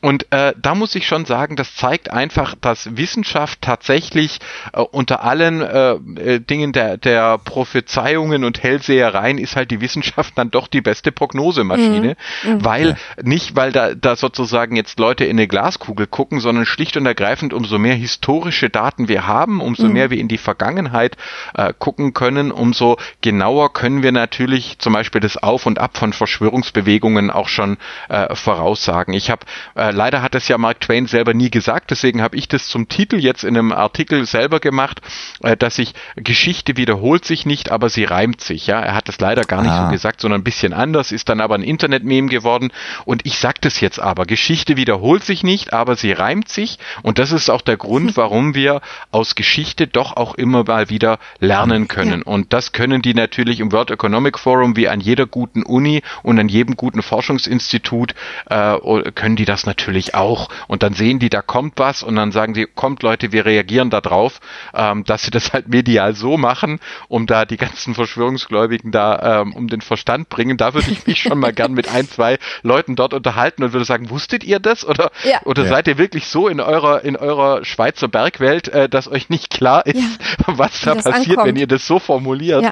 Und äh, da muss ich schon sagen, das zeigt einfach, dass Wissenschaft tatsächlich äh, unter allen äh, äh, Dingen der, der Prophezeiungen und Hellsehereien ist halt die Wissenschaft dann doch die beste Prognosemaschine, mhm. mhm. weil ja. nicht, weil da, da sozusagen jetzt Leute in eine Glaskugel gucken, sondern schlicht und ergreifend, umso mehr historische Daten wir haben, umso mhm. mehr wir in die Vergangenheit äh, gucken können, umso genauer können wir natürlich zum Beispiel das Auf und Ab von Verschwörungsbewegungen auch schon äh, voraussagen. Ich habe äh, leider hat es ja Mark Twain selber nie gesagt, deswegen habe ich das zum Titel jetzt in einem Artikel selber gemacht, äh, dass sich Geschichte wiederholt sich nicht, aber sie reimt sich. Ja, er hat das leider gar nicht ah. so gesagt, sondern ein bisschen anders, ist dann aber ein Internet-Meme geworden. Und ich sage das jetzt aber: Geschichte wiederholt sich nicht, aber sie reimt sich. Und das ist auch der Grund, warum wir aus Geschichte doch auch immer mal wieder lernen können. Ja. Und das können die natürlich im World Economic Forum wie an jeder guten Uni und an jedem guten Forschungsinstitut äh, können die das natürlich auch. Und dann sehen die, da kommt was und dann sagen die, kommt Leute, wir reagieren da drauf, ähm, dass sie das halt medial so machen, um da die ganzen Verschwörungsgläubigen da ähm, um den Verstand bringen. Da würde ich mich schon mal gern mit ein, zwei Leuten dort unterhalten und würde sagen, wusstet ihr das? Oder, ja. oder ja. seid ihr wirklich so in eurer, in eurer Schweizer Bergwelt, äh, dass euch nicht klar ist, ja. was da passiert, ankommt. wenn ihr das so formuliert?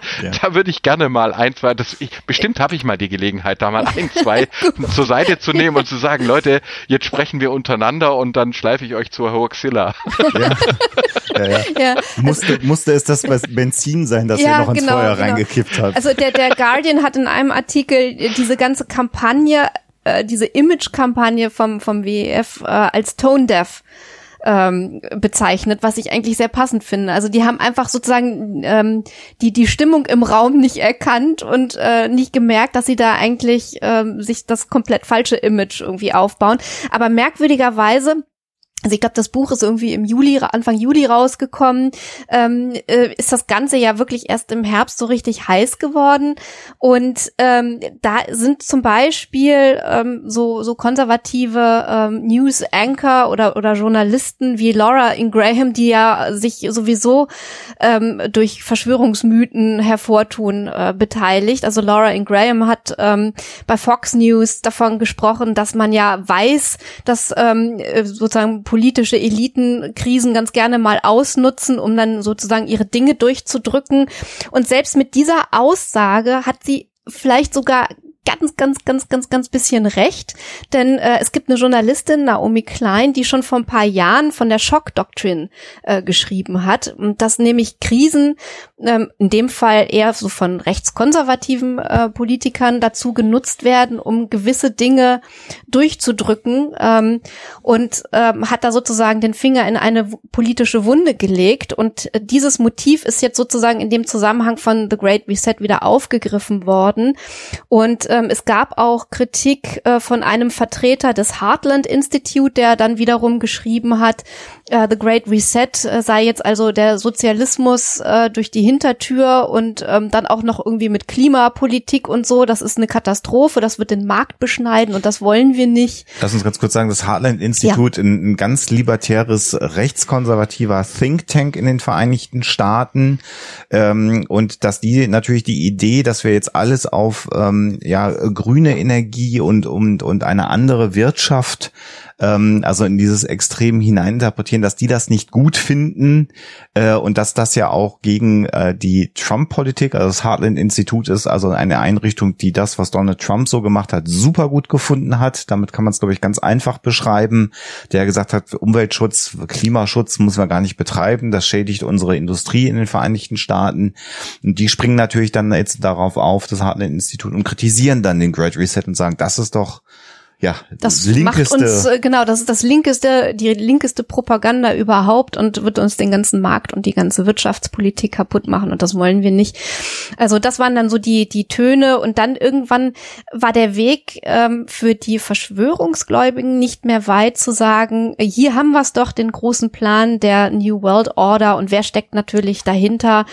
Da würde ich gerne mal ein, zwei, das, ich, bestimmt habe ich mal die Gelegenheit, da mal ein, zwei zur Seite zu nehmen und zu sagen, Leute, jetzt sprechen wir untereinander und dann schleife ich euch zur Hoaxilla. Ja. Ja, ja. ja. Musste, musste es das Benzin sein, das ja, ihr noch ins genau, Feuer genau. reingekippt habt? Also der, der Guardian hat in einem Artikel diese ganze Kampagne, äh, diese Image-Kampagne vom, vom WEF äh, als Tone Deaf ähm, bezeichnet, was ich eigentlich sehr passend finde. Also die haben einfach sozusagen ähm, die die Stimmung im Raum nicht erkannt und äh, nicht gemerkt, dass sie da eigentlich ähm, sich das komplett falsche Image irgendwie aufbauen. Aber merkwürdigerweise also ich glaube, das Buch ist irgendwie im Juli, Anfang Juli rausgekommen. Ähm, äh, ist das Ganze ja wirklich erst im Herbst so richtig heiß geworden. Und ähm, da sind zum Beispiel ähm, so, so konservative ähm, News Anchor oder, oder Journalisten wie Laura Ingraham, die ja sich sowieso ähm, durch Verschwörungsmythen hervortun, äh, beteiligt. Also Laura Ingraham hat ähm, bei Fox News davon gesprochen, dass man ja weiß, dass ähm, sozusagen politische Eliten Krisen ganz gerne mal ausnutzen, um dann sozusagen ihre Dinge durchzudrücken. Und selbst mit dieser Aussage hat sie vielleicht sogar ganz, ganz, ganz, ganz, ganz bisschen recht, denn äh, es gibt eine Journalistin, Naomi Klein, die schon vor ein paar Jahren von der Shock Doctrine äh, geschrieben hat, und dass nämlich Krisen, ähm, in dem Fall eher so von rechtskonservativen äh, Politikern dazu genutzt werden, um gewisse Dinge durchzudrücken ähm, und ähm, hat da sozusagen den Finger in eine politische Wunde gelegt. Und äh, dieses Motiv ist jetzt sozusagen in dem Zusammenhang von The Great Reset wieder aufgegriffen worden. Und ähm, es gab auch Kritik äh, von einem Vertreter des Heartland Institute, der dann wiederum geschrieben hat, äh, The Great Reset äh, sei jetzt also der Sozialismus äh, durch die Hintertür und ähm, dann auch noch irgendwie mit Klimapolitik und so. Das ist eine Katastrophe, das wird den Markt beschneiden und das wollen wir nicht. Lass uns ganz kurz sagen, das Heartland Institute, ja. ein, ein ganz libertäres, rechtskonservativer Think Tank in den Vereinigten Staaten ähm, und dass die natürlich die Idee, dass wir jetzt alles auf ähm, ja ja grüne Energie und und und eine andere Wirtschaft ähm, also in dieses Extrem hineininterpretieren, dass die das nicht gut finden äh, und dass das ja auch gegen äh, die Trump-Politik, also das Heartland-Institut ist also eine Einrichtung, die das, was Donald Trump so gemacht hat, super gut gefunden hat. Damit kann man es, glaube ich, ganz einfach beschreiben. Der gesagt hat, Umweltschutz, Klimaschutz muss man gar nicht betreiben. Das schädigt unsere Industrie in den Vereinigten Staaten. Und die springen natürlich dann jetzt darauf auf, das Heartland-Institut, und kritisieren dann den Great Reset und sagen, das ist doch ja, das linkeste. macht uns, äh, genau, das ist das linkeste, die linkeste Propaganda überhaupt und wird uns den ganzen Markt und die ganze Wirtschaftspolitik kaputt machen und das wollen wir nicht. Also das waren dann so die, die Töne und dann irgendwann war der Weg ähm, für die Verschwörungsgläubigen nicht mehr weit zu sagen, hier haben wir es doch, den großen Plan der New World Order und wer steckt natürlich dahinter?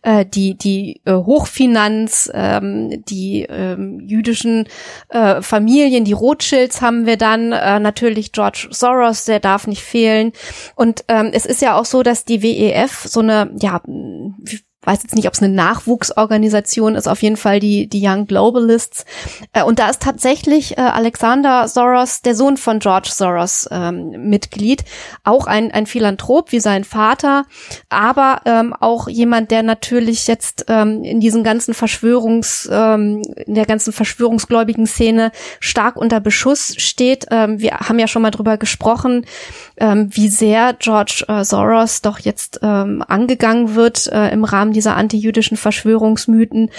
Äh, die, die äh, Hochfinanz, ähm, die ähm, jüdischen äh, Familien, die Rothschild Rothschilds haben wir dann, äh, natürlich George Soros, der darf nicht fehlen. Und ähm, es ist ja auch so, dass die WEF so eine, ja, weiß jetzt nicht, ob es eine Nachwuchsorganisation ist, auf jeden Fall die, die Young Globalists. Äh, und da ist tatsächlich äh, Alexander Soros, der Sohn von George Soros, ähm, Mitglied. Auch ein, ein Philanthrop wie sein Vater, aber ähm, auch jemand, der natürlich jetzt ähm, in diesen ganzen Verschwörungs, ähm, in der ganzen verschwörungsgläubigen Szene stark unter Beschuss steht. Ähm, wir haben ja schon mal drüber gesprochen, ähm, wie sehr George äh, Soros doch jetzt ähm, angegangen wird äh, im Rahmen dieser antijüdischen Verschwörungsmythen.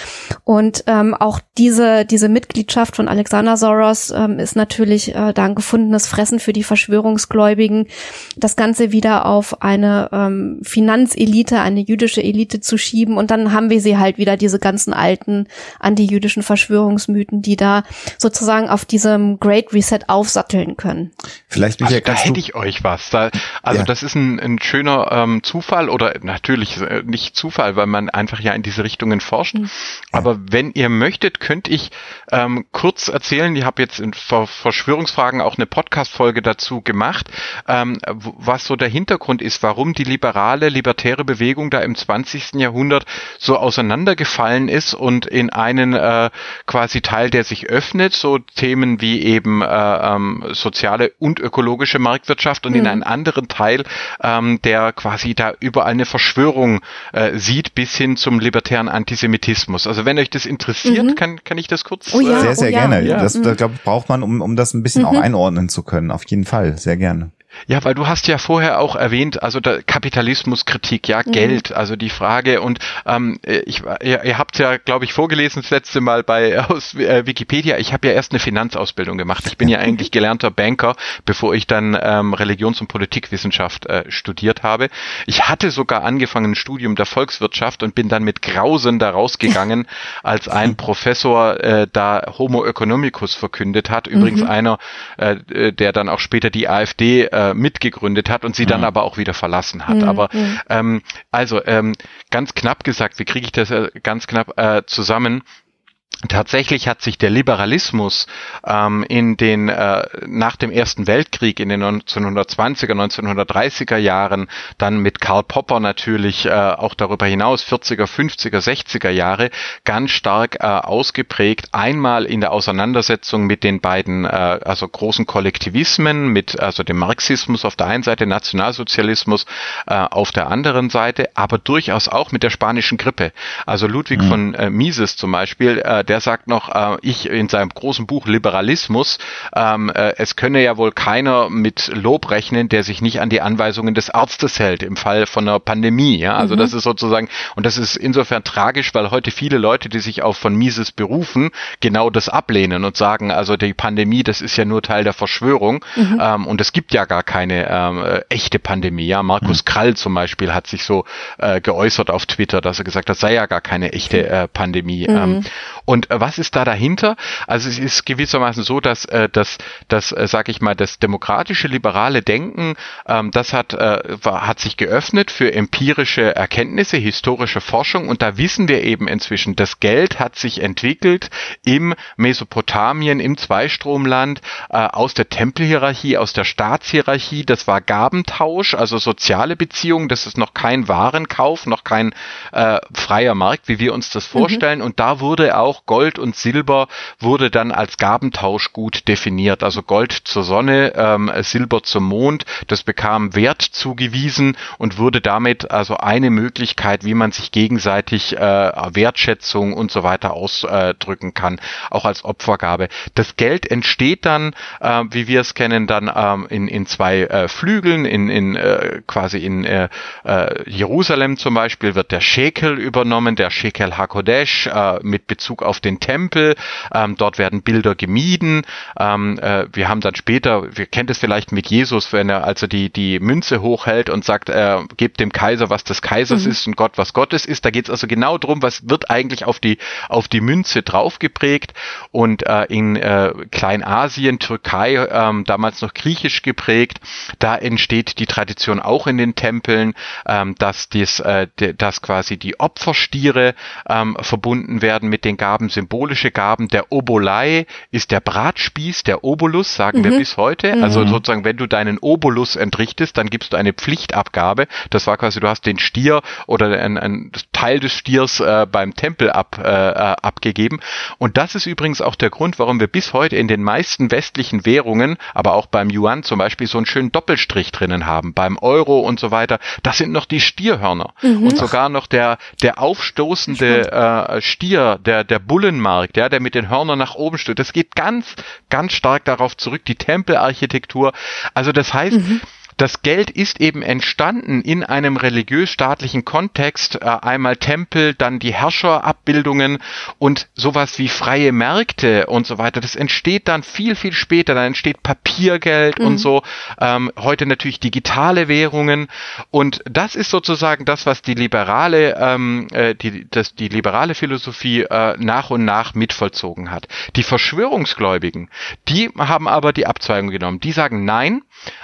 Und ähm, auch diese, diese Mitgliedschaft von Alexander Soros ähm, ist natürlich äh, da ein gefundenes Fressen für die Verschwörungsgläubigen, das Ganze wieder auf eine ähm, Finanzelite, eine jüdische Elite zu schieben. Und dann haben wir sie halt wieder, diese ganzen alten antijüdischen Verschwörungsmythen, die da sozusagen auf diesem Great Reset aufsatteln können. Vielleicht also, da hätte ich euch was. Da, also ja. das ist ein, ein schöner ähm, Zufall oder natürlich äh, nicht Zufall, weil man einfach ja in diese Richtungen forscht. Mhm. Aber wenn ihr möchtet, könnte ich ähm, kurz erzählen. Ich habe jetzt in Ver Verschwörungsfragen auch eine Podcast-Folge dazu gemacht, ähm, was so der Hintergrund ist, warum die liberale, libertäre Bewegung da im 20. Jahrhundert so auseinandergefallen ist und in einen äh, quasi Teil, der sich öffnet, so Themen wie eben äh, ähm, soziale und ökologische Marktwirtschaft und mhm. in einen anderen Teil, ähm, der quasi da überall eine Verschwörung äh, sieht, bis hin zum libertären Antisemitismus. Also wenn euch das interessiert, mhm. kann, kann ich das kurz. Oh ja, sehr, sehr oh ja. gerne. Ja. Das, das glaub, braucht man, um, um das ein bisschen mhm. auch einordnen zu können. Auf jeden Fall, sehr gerne. Ja, weil du hast ja vorher auch erwähnt, also der Kapitalismuskritik, ja, mhm. Geld, also die Frage und ähm, ich, ihr, ihr habt ja, glaube ich, vorgelesen das letzte Mal bei aus äh, Wikipedia. Ich habe ja erst eine Finanzausbildung gemacht. Ich bin ja eigentlich gelernter Banker, bevor ich dann ähm, Religions- und Politikwissenschaft äh, studiert habe. Ich hatte sogar angefangen ein Studium der Volkswirtschaft und bin dann mit Grausen da rausgegangen, als ein Professor äh, da Homo economicus verkündet hat. Übrigens mhm. einer, äh, der dann auch später die AfD äh, äh, mitgegründet hat und sie dann mhm. aber auch wieder verlassen hat. Mhm. Aber ähm, also ähm, ganz knapp gesagt, wie kriege ich das äh, ganz knapp äh, zusammen? Tatsächlich hat sich der Liberalismus ähm, in den äh, nach dem Ersten Weltkrieg in den 1920er, 1930er Jahren, dann mit Karl Popper natürlich äh, auch darüber hinaus 40er, 50er, 60er Jahre ganz stark äh, ausgeprägt. Einmal in der Auseinandersetzung mit den beiden äh, also großen Kollektivismen, mit also dem Marxismus auf der einen Seite, Nationalsozialismus äh, auf der anderen Seite, aber durchaus auch mit der spanischen Grippe. Also Ludwig mhm. von äh, Mises zum Beispiel äh, der sagt noch, äh, ich in seinem großen Buch Liberalismus, ähm, äh, es könne ja wohl keiner mit Lob rechnen, der sich nicht an die Anweisungen des Arztes hält im Fall von einer Pandemie. Ja, also mhm. das ist sozusagen und das ist insofern tragisch, weil heute viele Leute, die sich auch von Mises berufen, genau das ablehnen und sagen, also die Pandemie, das ist ja nur Teil der Verschwörung mhm. ähm, und es gibt ja gar keine ähm, äh, echte Pandemie. Ja, Markus mhm. Krall zum Beispiel hat sich so äh, geäußert auf Twitter, dass er gesagt hat, das sei ja gar keine echte äh, Pandemie. Mhm. Ähm, und äh, was ist da dahinter? Also es ist gewissermaßen so, dass äh, das, das äh, sage ich mal, das demokratische liberale Denken, ähm, das hat äh, hat sich geöffnet für empirische Erkenntnisse, historische Forschung und da wissen wir eben inzwischen, das Geld hat sich entwickelt im Mesopotamien, im Zweistromland, äh, aus der Tempelhierarchie, aus der Staatshierarchie. Das war Gabentausch, also soziale Beziehungen. Das ist noch kein Warenkauf, noch kein äh, freier Markt, wie wir uns das mhm. vorstellen. Mhm. Und da wurde auch Gold und Silber wurde dann als Gabentauschgut definiert. Also Gold zur Sonne, ähm, Silber zum Mond. Das bekam Wert zugewiesen und wurde damit also eine Möglichkeit, wie man sich gegenseitig äh, Wertschätzung und so weiter ausdrücken kann, auch als Opfergabe. Das Geld entsteht dann, äh, wie wir es kennen, dann ähm, in, in zwei äh, Flügeln, in, in äh, quasi in äh, äh, Jerusalem zum Beispiel wird der Shekel übernommen, der Shekel Hakodesh äh, mit Bezug auf den Tempel. Ähm, dort werden Bilder gemieden. Ähm, äh, wir haben dann später, wir kennt es vielleicht mit Jesus, wenn er also die die Münze hochhält und sagt, äh, gebt dem Kaiser was des Kaisers mhm. ist und Gott was Gottes ist. Da geht es also genau drum, was wird eigentlich auf die auf die Münze draufgeprägt und äh, in äh, Kleinasien, Türkei, äh, damals noch griechisch geprägt, da entsteht die Tradition auch in den Tempeln, äh, dass dies, äh, dass quasi die Opferstiere äh, verbunden werden mit den Gaben, symbolische Gaben. Der Obolai ist der Bratspieß, der Obolus, sagen mhm. wir bis heute. Mhm. Also sozusagen, wenn du deinen Obolus entrichtest, dann gibst du eine Pflichtabgabe. Das war quasi, du hast den Stier oder ein, ein Teil des Stiers äh, beim Tempel ab, äh, äh, abgegeben. Und das ist übrigens auch der Grund, warum wir bis heute in den meisten westlichen Währungen, aber auch beim Yuan zum Beispiel, so einen schönen Doppelstrich drinnen haben. Beim Euro und so weiter. Das sind noch die Stierhörner. Mhm. Und sogar noch der, der aufstoßende äh, Stier, der, der Bullenmarkt, ja, der mit den Hörnern nach oben steht. Das geht ganz, ganz stark darauf zurück, die Tempelarchitektur. Also das heißt, mhm. Das Geld ist eben entstanden in einem religiös-staatlichen Kontext, äh, einmal Tempel, dann die Herrscherabbildungen und sowas wie freie Märkte und so weiter. Das entsteht dann viel, viel später. Dann entsteht Papiergeld mhm. und so. Ähm, heute natürlich digitale Währungen. Und das ist sozusagen das, was die liberale, ähm, äh, die, das, die liberale Philosophie äh, nach und nach mitvollzogen hat. Die Verschwörungsgläubigen, die haben aber die Abzweigung genommen. Die sagen, nein,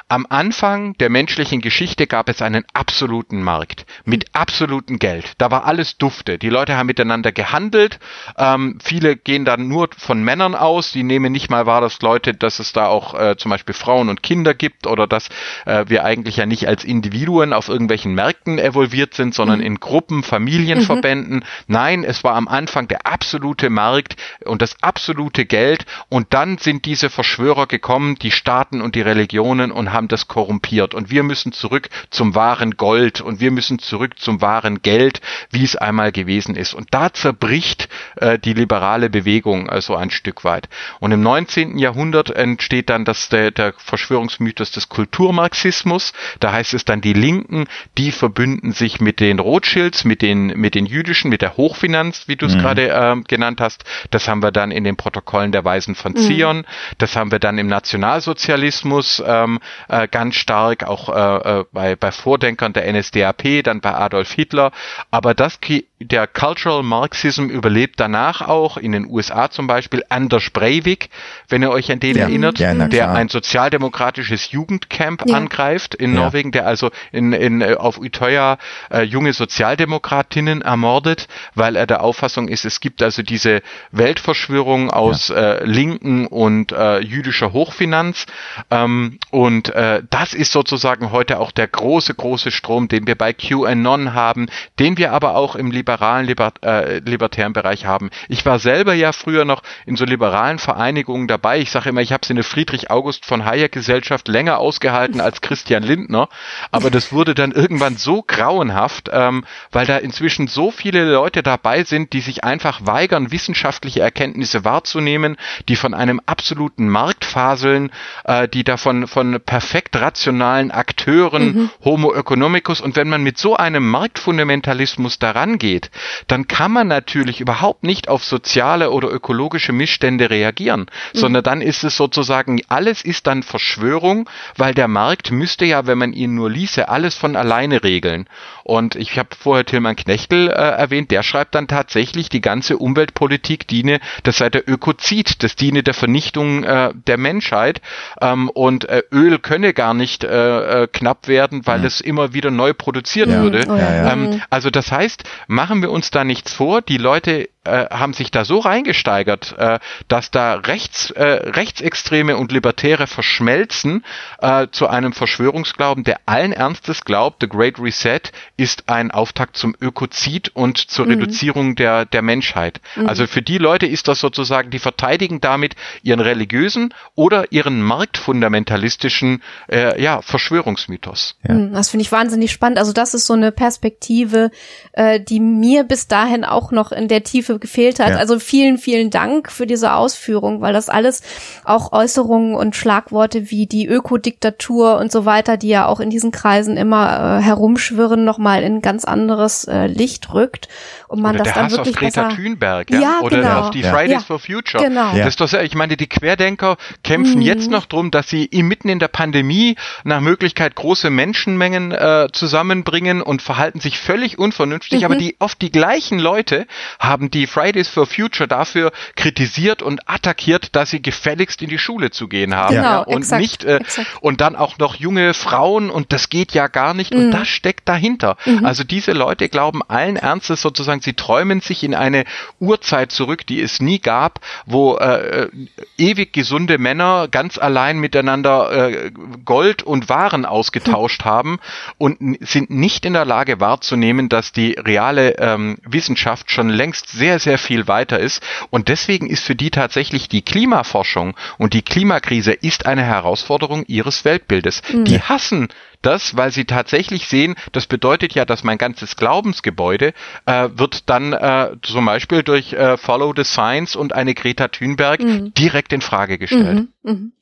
am Anfang der menschlichen Geschichte gab es einen absoluten Markt mit absolutem Geld. Da war alles dufte. Die Leute haben miteinander gehandelt. Ähm, viele gehen dann nur von Männern aus. Die nehmen nicht mal wahr, dass Leute, dass es da auch äh, zum Beispiel Frauen und Kinder gibt oder dass äh, wir eigentlich ja nicht als Individuen auf irgendwelchen Märkten evolviert sind, sondern mhm. in Gruppen, Familienverbänden. Mhm. Nein, es war am Anfang der absolute Markt und das absolute Geld. Und dann sind diese Verschwörer gekommen, die Staaten und die Religionen und haben das korrumpiert. Und wir müssen zurück zum wahren Gold und wir müssen zurück zum wahren Geld, wie es einmal gewesen ist. Und da zerbricht äh, die liberale Bewegung äh, so ein Stück weit. Und im 19. Jahrhundert entsteht dann das, der, der Verschwörungsmythos des Kulturmarxismus. Da heißt es dann, die Linken, die verbünden sich mit den Rothschilds, mit den, mit den jüdischen, mit der Hochfinanz, wie du es mhm. gerade äh, genannt hast. Das haben wir dann in den Protokollen der Weisen von Zion. Mhm. Das haben wir dann im Nationalsozialismus. Ähm, äh, ganz stark, auch äh, äh bei, bei Vordenkern der NSDAP, dann bei Adolf Hitler. Aber das der Cultural Marxism überlebt danach auch in den USA zum Beispiel Anders Breivik, wenn ihr euch an den ja, erinnert, ja, der ein sozialdemokratisches Jugendcamp ja. angreift in Norwegen, der also in, in, äh, auf Utøya äh, junge Sozialdemokratinnen ermordet, weil er der Auffassung ist, es gibt also diese Weltverschwörung aus äh, Linken und äh, jüdischer Hochfinanz. Ähm, und äh, das ist sozusagen heute auch der große, große Strom, den wir bei QAnon haben, den wir aber auch im Liber liberalen, liber, äh, libertären Bereich haben. Ich war selber ja früher noch in so liberalen Vereinigungen dabei. Ich sage immer, ich habe es in der Friedrich August von Hayek Gesellschaft länger ausgehalten als Christian Lindner. Aber das wurde dann irgendwann so grauenhaft, ähm, weil da inzwischen so viele Leute dabei sind, die sich einfach weigern, wissenschaftliche Erkenntnisse wahrzunehmen, die von einem absoluten Markt faseln, äh, die davon von perfekt rationalen Akteuren, mhm. Homo economicus und wenn man mit so einem Marktfundamentalismus daran geht, geht, dann kann man natürlich überhaupt nicht auf soziale oder ökologische Missstände reagieren, mhm. sondern dann ist es sozusagen, alles ist dann Verschwörung, weil der Markt müsste ja, wenn man ihn nur ließe, alles von alleine regeln. Und ich habe vorher Tilman Knechtel äh, erwähnt, der schreibt dann tatsächlich, die ganze Umweltpolitik diene, das sei der Ökozid, das diene der Vernichtung äh, der Menschheit ähm, und äh, Öl könne gar nicht äh, äh, knapp werden, weil mhm. es immer wieder neu produziert ja. würde. Oh ja. Ähm, also das heißt, machen wir uns da nichts vor, die Leute äh, haben sich da so reingesteigert, äh, dass da rechts, äh, Rechtsextreme und Libertäre verschmelzen äh, zu einem Verschwörungsglauben, der allen Ernstes glaubt, The Great Reset ist ein Auftakt zum Ökozid und zur mhm. Reduzierung der, der Menschheit. Mhm. Also für die Leute ist das sozusagen, die verteidigen damit ihren religiösen oder ihren marktfundamentalistischen äh, ja, Verschwörungsmythos. Ja. Mhm, das finde ich wahnsinnig spannend. Also das ist so eine Perspektive, äh, die mir bis dahin auch noch in der Tiefe gefehlt hat. Ja. Also vielen, vielen Dank für diese Ausführung, weil das alles auch Äußerungen und Schlagworte wie die Ökodiktatur und so weiter, die ja auch in diesen Kreisen immer äh, herumschwirren, nochmal in ganz anderes äh, Licht rückt und man Oder das der dann Hass wirklich auf Greta besser Thunberg, ja? ja Oder genau. auf die. Fridays Ja. for Future. Genau. Das ist doch, ich meine, die Querdenker kämpfen Mhm. jetzt noch drum, dass sie mitten in der Pandemie nach Möglichkeit große Menschenmengen äh, zusammenbringen und verhalten sich völlig unvernünftig, Mhm. aber die oft die gleichen Leute haben die Fridays for Future dafür kritisiert und attackiert, dass sie gefälligst in die Schule zu gehen haben. Genau, ja, und exakt, nicht äh, exakt. und dann auch noch junge Frauen und das geht ja gar nicht Mhm. und das steckt dahinter. Also diese Leute glauben allen Ernstes sozusagen, sie träumen sich in eine Urzeit zurück, die es nie gab, wo äh, äh, ewig gesunde Männer ganz allein miteinander äh, Gold und Waren ausgetauscht haben und sind nicht in der Lage wahrzunehmen, dass die reale ähm, Wissenschaft schon längst sehr, sehr viel weiter ist. Und deswegen ist für die tatsächlich die Klimaforschung und die Klimakrise ist eine Herausforderung ihres Weltbildes. Die hassen das, weil sie tatsächlich sehen, das bedeutet ja, dass mein ganzes Glaubensgebäude äh, wird dann äh, zum Beispiel durch äh, Follow the Science und eine Greta Thunberg direkt in Frage gestellt. Mhm.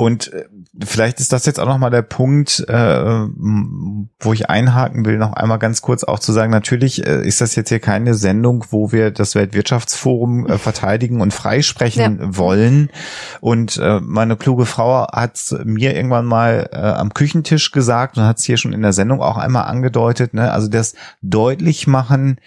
Mhm. Und äh, vielleicht ist das jetzt auch nochmal der Punkt, äh, wo ich einhaken will, noch einmal ganz kurz auch zu sagen, natürlich äh, ist das jetzt hier keine Sendung, wo wir das Weltwirtschaftsforum äh, verteidigen und freisprechen wollen. Und äh, meine kluge Frau hat mir irgendwann mal äh, am Küchentisch gesagt und hat es hier schon in der Sendung auch einmal angedeutet, ne? also das deutlich machen,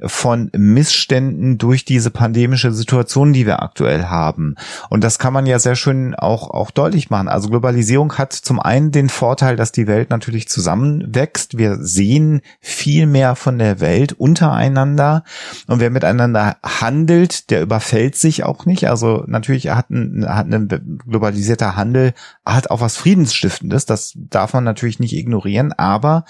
von Missständen durch diese pandemische Situation, die wir aktuell haben. Und das kann man ja sehr schön auch, auch deutlich machen. Also Globalisierung hat zum einen den Vorteil, dass die Welt natürlich zusammenwächst. Wir sehen viel mehr von der Welt untereinander. Und wer miteinander handelt, der überfällt sich auch nicht. Also natürlich hat ein, hat ein globalisierter Handel hat auch was Friedensstiftendes. Das darf man natürlich nicht ignorieren. Aber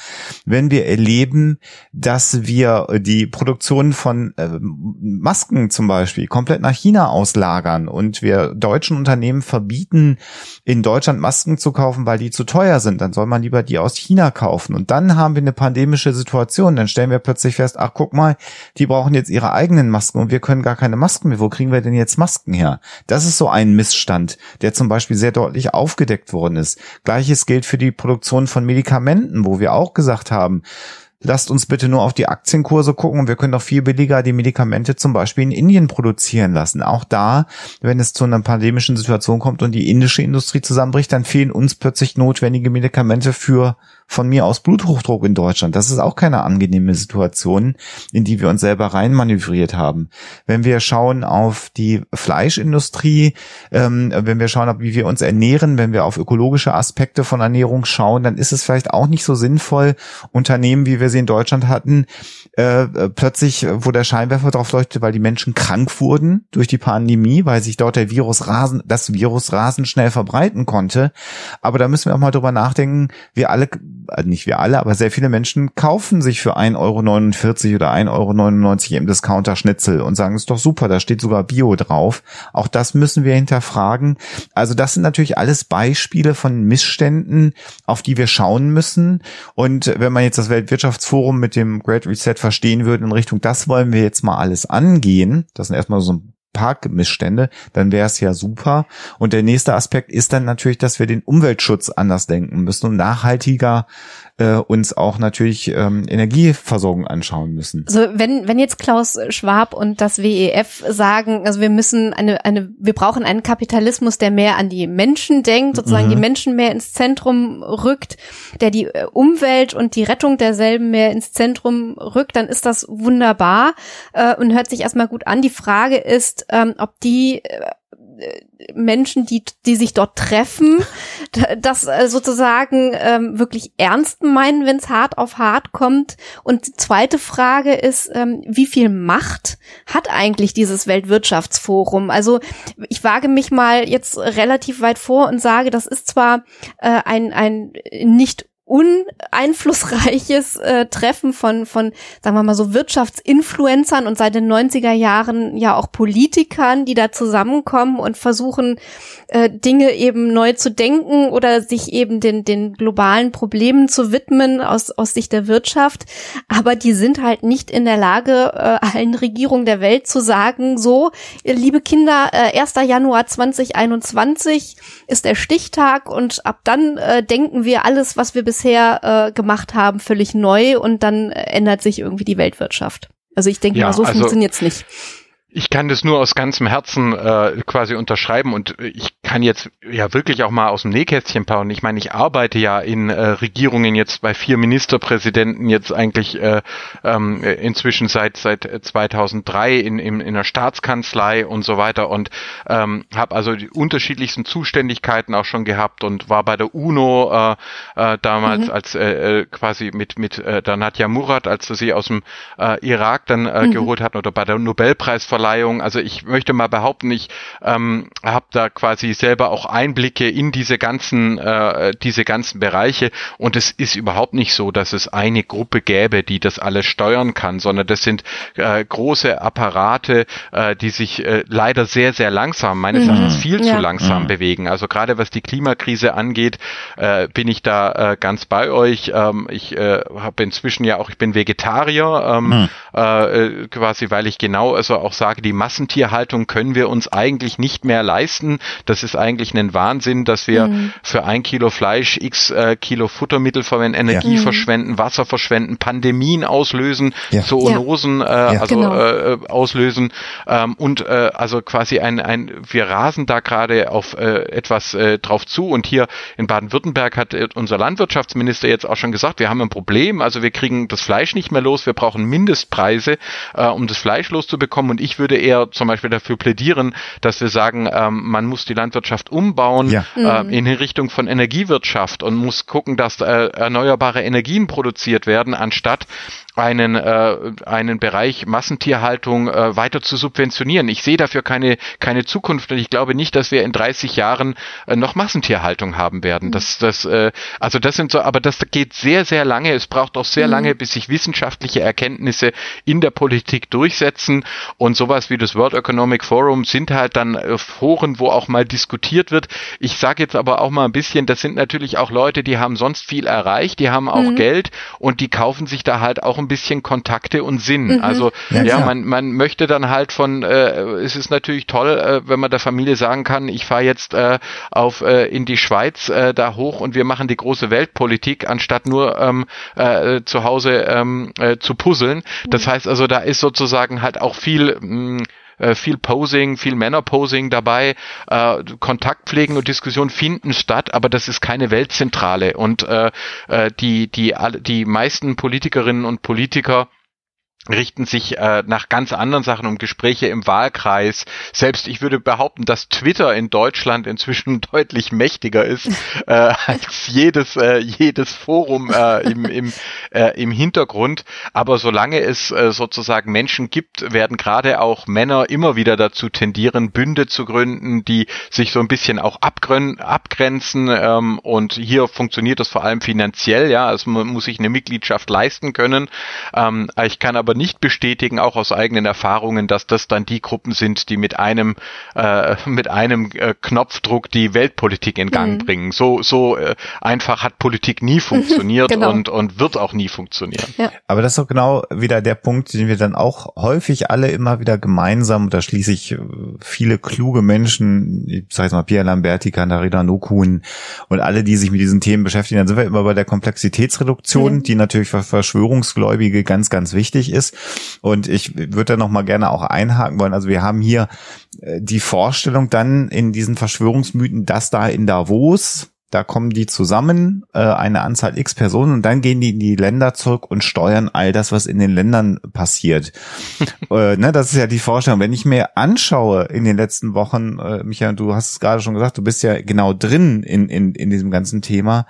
wenn wir erleben, dass wir die Produktion von äh, Masken zum Beispiel komplett nach China auslagern und wir deutschen Unternehmen verbieten, in Deutschland Masken zu kaufen, weil die zu teuer sind, dann soll man lieber die aus China kaufen. Und dann haben wir eine pandemische Situation. Dann stellen wir plötzlich fest, ach guck mal, die brauchen jetzt ihre eigenen Masken und wir können gar keine Masken mehr. Wo kriegen wir denn jetzt Masken her? Das ist so ein Missstand, der zum Beispiel sehr deutlich aufgedeckt worden ist. Gleiches gilt für die Produktion von Medikamenten, wo wir auch gesagt haben, lasst uns bitte nur auf die Aktienkurse gucken und wir können doch viel billiger die Medikamente zum Beispiel in Indien produzieren lassen. Auch da, wenn es zu einer pandemischen Situation kommt und die indische Industrie zusammenbricht, dann fehlen uns plötzlich notwendige Medikamente für von mir aus Bluthochdruck in Deutschland. Das ist auch keine angenehme Situation, in die wir uns selber reinmanövriert haben. Wenn wir schauen auf die Fleischindustrie, ähm, wenn wir schauen, wie wir uns ernähren, wenn wir auf ökologische Aspekte von Ernährung schauen, dann ist es vielleicht auch nicht so sinnvoll, Unternehmen, wie wir sie in Deutschland hatten, äh, plötzlich, wo der Scheinwerfer drauf leuchtet, weil die Menschen krank wurden durch die Pandemie, weil sich dort der Virus rasen, das Virus rasend schnell verbreiten konnte. Aber da müssen wir auch mal drüber nachdenken, wir alle, also nicht wir alle, aber sehr viele Menschen kaufen sich für 1,49 Euro oder 1,99 Euro im Discounter Schnitzel und sagen, ist doch super, da steht sogar Bio drauf. Auch das müssen wir hinterfragen. Also das sind natürlich alles Beispiele von Missständen, auf die wir schauen müssen. Und wenn man jetzt das Weltwirtschaftsforum mit dem Great Reset verstehen würde in Richtung, das wollen wir jetzt mal alles angehen, das sind erstmal so ein paar Missstände, dann wäre es ja super. Und der nächste Aspekt ist dann natürlich, dass wir den Umweltschutz anders denken müssen und nachhaltiger äh, uns auch natürlich ähm, Energieversorgung anschauen müssen. Also wenn, wenn jetzt Klaus Schwab und das WEF sagen, also wir müssen eine, eine, wir brauchen einen Kapitalismus, der mehr an die Menschen denkt, sozusagen Mhm. die Menschen mehr ins Zentrum rückt, der die äh, Umwelt und die Rettung derselben mehr ins Zentrum rückt, dann ist das wunderbar äh, und hört sich erstmal gut an. Die Frage ist, ähm, ob die äh, Menschen, die, die sich dort treffen, das äh, sozusagen ähm, wirklich ernst meinen, wenn es hart auf hart kommt. Und die zweite Frage ist, ähm, wie viel Macht hat eigentlich dieses Weltwirtschaftsforum? Also ich wage mich mal jetzt relativ weit vor und sage, das ist zwar äh, ein, ein nicht uneinflussreiches äh, Treffen von, von, sagen wir mal so, Wirtschaftsinfluencern und seit den 90er Jahren ja auch Politikern, die da zusammenkommen und versuchen, äh, Dinge eben neu zu denken oder sich eben den, den globalen Problemen zu widmen aus, aus Sicht der Wirtschaft. Aber die sind halt nicht in der Lage, äh, allen Regierungen der Welt zu sagen, so, liebe Kinder, äh, 1. Januar 2021 ist der Stichtag und ab dann äh, denken wir alles, was wir bisher bisher äh, gemacht haben, völlig neu und dann ändert sich irgendwie die Weltwirtschaft. Also ich denke ja, mal, so also funktioniert's nicht. Ich kann das nur aus ganzem Herzen äh, quasi unterschreiben und ich kann jetzt ja wirklich auch mal aus dem Nähkästchen plaudern. Ich meine, ich arbeite ja in äh, Regierungen jetzt bei vier Ministerpräsidenten jetzt eigentlich äh, ähm, inzwischen seit seit 2003 in, in, in der Staatskanzlei und so weiter und ähm, habe also die unterschiedlichsten Zuständigkeiten auch schon gehabt und war bei der UNO äh, äh, damals mhm. als äh, äh quasi mit mit äh, der Nadja Murad, als sie aus dem äh, Irak dann äh, mhm. geholt hatten oder bei der Nobelpreisverleihung Preisverleihung. Also ich möchte mal behaupten, ich ähm, habe da quasi selber auch Einblicke in diese ganzen, äh, diese ganzen Bereiche und es ist überhaupt nicht so, dass es eine Gruppe gäbe, die das alles steuern kann, sondern das sind äh, große Apparate, äh, die sich äh, leider sehr, sehr langsam, meines mhm. Erachtens viel ja. zu langsam mhm. bewegen. Also gerade was die Klimakrise angeht, äh, bin ich da äh, ganz bei euch. Ähm, ich äh, habe inzwischen ja auch, ich bin Vegetarier, ähm, mhm. Äh, quasi, weil ich genau also auch sage, die Massentierhaltung können wir uns eigentlich nicht mehr leisten. Das ist eigentlich ein Wahnsinn, dass wir mhm. für ein Kilo Fleisch x äh, Kilo Futtermittel verwenden, Energie ja. verschwenden, Wasser verschwenden, Pandemien auslösen, ja. Zoonosen äh, ja. also genau. äh, auslösen ähm, und äh, also quasi ein, ein wir rasen da gerade auf äh, etwas äh, drauf zu und hier in Baden-Württemberg hat äh, unser Landwirtschaftsminister jetzt auch schon gesagt, wir haben ein Problem, also wir kriegen das Fleisch nicht mehr los, wir brauchen Mindestpreise, äh, um das Fleisch loszubekommen und ich würde eher zum Beispiel dafür plädieren, dass wir sagen, ähm, man muss die Landwirtschaft umbauen ja. äh, mhm. in Richtung von Energiewirtschaft und muss gucken, dass äh, erneuerbare Energien produziert werden, anstatt einen, äh, einen Bereich Massentierhaltung äh, weiter zu subventionieren. Ich sehe dafür keine, keine Zukunft und ich glaube nicht, dass wir in 30 Jahren äh, noch Massentierhaltung haben werden. Mhm. Das, das, äh, also das sind so, aber das geht sehr, sehr lange. Es braucht auch sehr mhm. lange, bis sich wissenschaftliche Erkenntnisse in der Politik durchsetzen und sowas wie das World Economic Forum sind halt dann äh, Foren, wo auch mal diskutiert wird. Ich sage jetzt aber auch mal ein bisschen, das sind natürlich auch Leute, die haben sonst viel erreicht, die haben auch mhm. Geld und die kaufen sich da halt auch ein bisschen Kontakte und Sinn. Mhm. Also ja, ja man, man möchte dann halt von, äh, es ist natürlich toll, äh, wenn man der Familie sagen kann, ich fahre jetzt äh, auf äh, in die Schweiz äh, da hoch und wir machen die große Weltpolitik, anstatt nur ähm, äh, zu Hause ähm, äh, zu puzzeln. Das mhm. heißt also, da ist sozusagen halt auch viel mh, mm, äh, viel Posing, viel Männerposing dabei, äh, Kontaktpflegen und Diskussion finden statt, aber das ist keine Weltzentrale. Und äh, äh die die die meisten Politikerinnen und Politiker richten sich äh, nach ganz anderen Sachen um Gespräche im Wahlkreis. Selbst ich würde behaupten, dass Twitter in Deutschland inzwischen deutlich mächtiger ist äh, als jedes äh, jedes Forum äh, im im, äh, im Hintergrund. Aber solange es äh, sozusagen Menschen gibt, werden gerade auch Männer immer wieder dazu tendieren, Bünde zu gründen, die sich so ein bisschen auch abgrenzen. Ähm, und hier funktioniert das vor allem finanziell. Ja, also man muss sich eine Mitgliedschaft leisten können. Ähm, ich kann aber aber nicht bestätigen, auch aus eigenen Erfahrungen, dass das dann die Gruppen sind, die mit einem äh, mit einem äh, Knopfdruck die Weltpolitik in Gang mhm. bringen. So so äh, einfach hat Politik nie funktioniert genau. und und wird auch nie funktionieren. Ja. Aber das ist doch genau wieder der Punkt, den wir dann auch häufig alle immer wieder gemeinsam, da schließe ich äh, viele kluge Menschen, ich sage jetzt mal Pierre Lamberti, Katharina Nokun und alle, die sich mit diesen Themen beschäftigen, dann sind wir immer bei der Komplexitätsreduktion, mhm. die natürlich für Verschwörungsgläubige ganz, ganz wichtig ist ist. Und ich würde da noch mal gerne auch einhaken wollen. Also wir haben hier äh, die Vorstellung dann in diesen Verschwörungsmythen, dass da in Davos da kommen die zusammen, äh, eine Anzahl x Personen und dann gehen die in die Länder zurück und steuern all das, was in den Ländern passiert. äh, ne, das ist ja die Vorstellung. Wenn ich mir anschaue in den letzten Wochen, äh, Michael, du hast es gerade schon gesagt, du bist ja genau drin in, in, in diesem ganzen Thema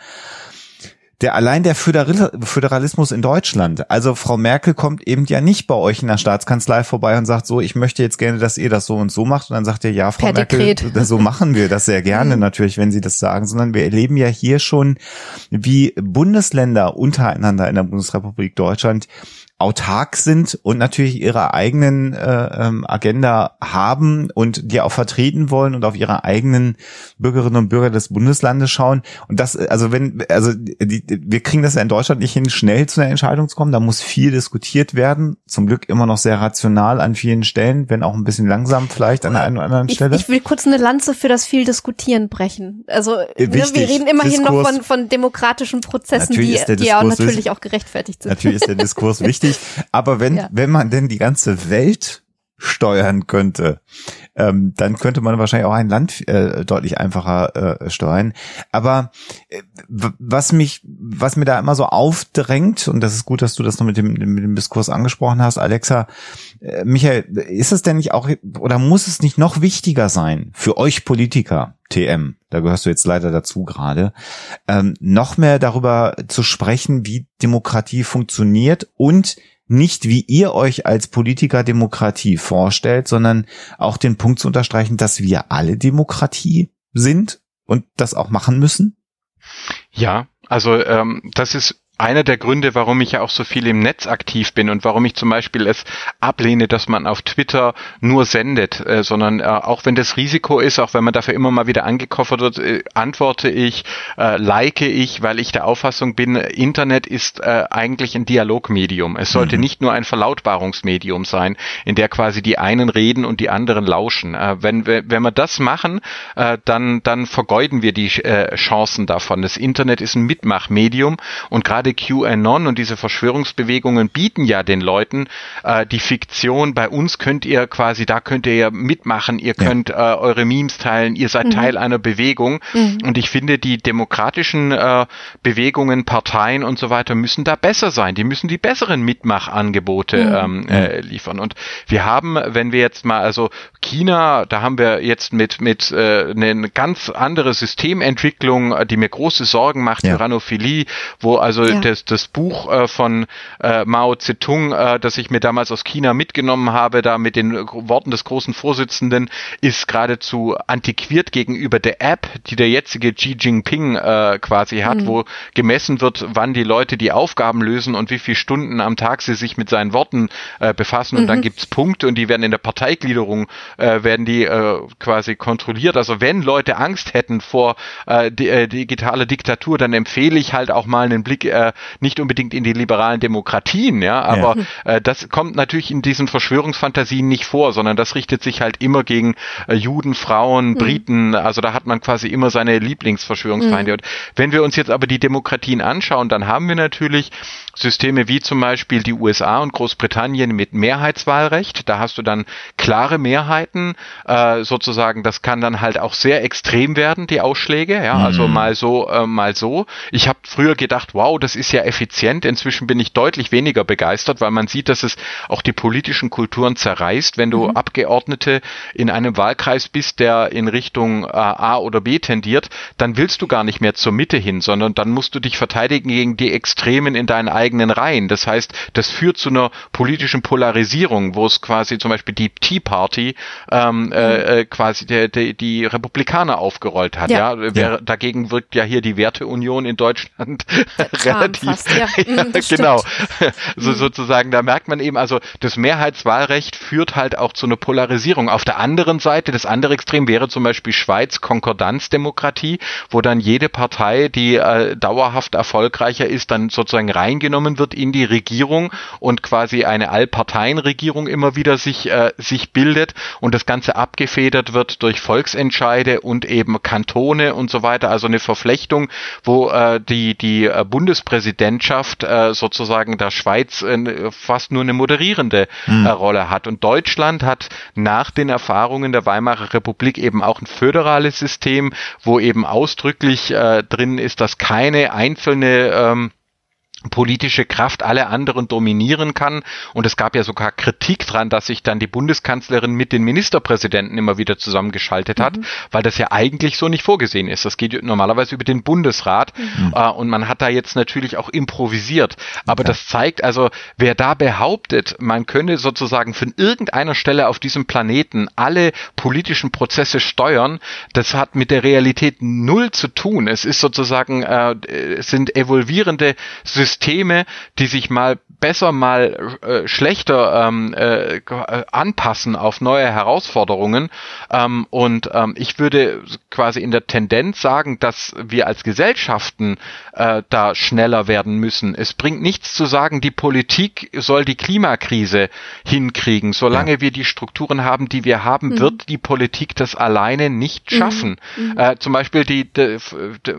der allein der Föderalismus in Deutschland. Also Frau Merkel kommt eben ja nicht bei euch in der Staatskanzlei vorbei und sagt so, ich möchte jetzt gerne, dass ihr das so und so macht. Und dann sagt ihr, ja, Frau Per Merkel, Dekret. so machen wir das sehr gerne Mhm. natürlich, wenn Sie das sagen, sondern wir erleben ja hier schon, wie Bundesländer untereinander in der Bundesrepublik Deutschland autark sind und natürlich ihre eigenen äh, ähm, Agenda haben und die auch vertreten wollen und auf ihre eigenen Bürgerinnen und Bürger des Bundeslandes schauen. Und das, also wenn, also die, wir kriegen das ja in Deutschland nicht hin, schnell zu einer Entscheidung zu kommen. Da muss viel diskutiert werden. Zum Glück immer noch sehr rational an vielen Stellen, wenn auch ein bisschen langsam vielleicht an der einen oder anderen Ich, Stelle. ich will kurz eine Lanze für das viel Diskutieren brechen. Also ne, wir wichtig. reden immerhin noch Diskurs. von, von demokratischen Prozessen, die, die ja natürlich auch gerechtfertigt sind. Natürlich ist der Diskurs wichtig, aber wenn, Ja. wenn man denn die ganze Welt steuern könnte, ähm, dann könnte man wahrscheinlich auch ein Land äh, deutlich einfacher äh, steuern. Aber äh, was mich, was mir da immer so aufdrängt, und das ist gut, dass du das noch mit dem, mit dem Diskurs angesprochen hast, Alexa, äh, Michael, ist es denn nicht auch, oder muss es nicht noch wichtiger sein für euch Politiker, TM, da gehörst du jetzt leider dazu gerade, ähm, noch mehr darüber zu sprechen, wie Demokratie funktioniert und nicht, wie ihr euch als Politiker Demokratie vorstellt, sondern auch den Punkt zu unterstreichen, dass wir alle Demokratie sind und das auch machen müssen? Ja, also ähm, das ist einer der Gründe, warum ich ja auch so viel im Netz aktiv bin und warum ich zum Beispiel es ablehne, dass man auf Twitter nur sendet, äh, sondern äh, auch wenn das Risiko ist, auch wenn man dafür immer mal wieder angekoffert wird, äh, antworte ich, äh, like ich, weil ich der Auffassung bin, Internet ist äh, eigentlich ein Dialogmedium. Es sollte nicht nur ein Verlautbarungsmedium sein, in der quasi die einen reden und die anderen lauschen. Äh, wenn, wir- wenn wir das machen, äh, dann, dann vergeuden wir die äh, Chancen davon. Das Internet ist ein Mitmachmedium und gerade QAnon und diese Verschwörungsbewegungen bieten ja den Leuten äh, die Fiktion, bei uns könnt ihr quasi, da könnt ihr ja mitmachen, ihr Ja. könnt äh, eure Memes teilen, ihr seid Teil einer Bewegung und ich finde, die demokratischen äh, Bewegungen, Parteien und so weiter müssen da besser sein. Die müssen die besseren Mitmachangebote ähm, äh, liefern. Und wir haben, wenn wir jetzt mal, also China, da haben wir jetzt mit mit äh, eine ganz andere Systementwicklung, äh, die mir große Sorgen macht, Ja. Tyrannophilie, wo also Ja. Das, das Buch äh, von äh, Mao Zedong, äh, das ich mir damals aus China mitgenommen habe, da mit den Worten des großen Vorsitzenden, ist geradezu antiquiert gegenüber der App, die der jetzige Xi Jinping äh, quasi hat, wo gemessen wird, wann die Leute die Aufgaben lösen und wie viele Stunden am Tag sie sich mit seinen Worten äh, befassen. Und dann gibt's Punkte und die werden in der Parteigliederung, äh, werden die äh, quasi kontrolliert. Also wenn Leute Angst hätten vor äh, di äh, digitaler Diktatur, dann empfehle ich halt auch mal einen Blick äh, nicht unbedingt in die liberalen Demokratien, ja, aber äh, das kommt natürlich in diesen Verschwörungsfantasien nicht vor, sondern das richtet sich halt immer gegen äh, Juden, Frauen, Briten, also da hat man quasi immer seine Lieblingsverschwörungsfeinde. Und wenn wir uns jetzt aber die Demokratien anschauen, dann haben wir natürlich Systeme wie zum Beispiel die USA und Großbritannien mit Mehrheitswahlrecht. Da hast du dann klare Mehrheiten, äh, sozusagen, das kann dann halt auch sehr extrem werden, die Ausschläge, ja, also mal so, äh, mal so. Ich habe früher gedacht, wow, das ist ja effizient. Inzwischen bin ich deutlich weniger begeistert, weil man sieht, dass es auch die politischen Kulturen zerreißt, wenn du Abgeordnete in einem Wahlkreis bist, der in Richtung äh, A oder B tendiert, dann willst du gar nicht mehr zur Mitte hin, sondern dann musst du dich verteidigen gegen die Extremen in deinen eigenen Reihen. Das heißt, das führt zu einer politischen Polarisierung, wo es quasi zum Beispiel die Tea Party ähm, äh, äh, quasi der, der, die Republikaner aufgerollt hat. Ja, Ja. Dagegen wirkt ja hier die Werteunion in Deutschland Relativ. fast, ja. Mm, das genau. So, sozusagen, da merkt man eben, also das Mehrheitswahlrecht führt halt auch zu einer Polarisierung. Auf der anderen Seite, das andere Extrem wäre zum Beispiel Schweiz Konkordanzdemokratie, wo dann jede Partei, die äh, dauerhaft erfolgreicher ist, dann sozusagen reingenommen wird in die Regierung und quasi eine Allparteienregierung immer wieder sich, äh, sich bildet und das Ganze abgefedert wird durch Volksentscheide und eben Kantone und so weiter. Also eine Verflechtung, wo äh, die, die äh, Präsidentschaft äh, sozusagen der Schweiz äh, fast nur eine moderierende mhm. äh, Rolle hat. Und Deutschland hat nach den Erfahrungen der Weimarer Republik eben auch ein föderales System, wo eben ausdrücklich äh, drin ist, dass keine einzelne ähm, politische Kraft alle anderen dominieren kann. Und es gab ja sogar Kritik dran, dass sich dann die Bundeskanzlerin mit den Ministerpräsidenten immer wieder zusammengeschaltet hat, mhm. weil das ja eigentlich so nicht vorgesehen ist. Das geht normalerweise über den Bundesrat mhm. äh, und man hat da jetzt natürlich auch improvisiert. Aber okay. das zeigt also, wer da behauptet, man könne sozusagen von irgendeiner Stelle auf diesem Planeten alle politischen Prozesse steuern, das hat mit der Realität null zu tun. Es ist sozusagen, äh, es sind evolvierende Systeme Systeme, die sich mal besser, mal äh, schlechter ähm, äh, anpassen auf neue Herausforderungen. Ähm, und ähm, ich würde quasi in der Tendenz sagen, dass wir als Gesellschaften äh, da schneller werden müssen. Es bringt nichts zu sagen, die Politik soll die Klimakrise hinkriegen. Solange ja. wir die Strukturen haben, die wir haben, mhm. wird die Politik das alleine nicht mhm. schaffen. Mhm. Äh, zum Beispiel die, die, die,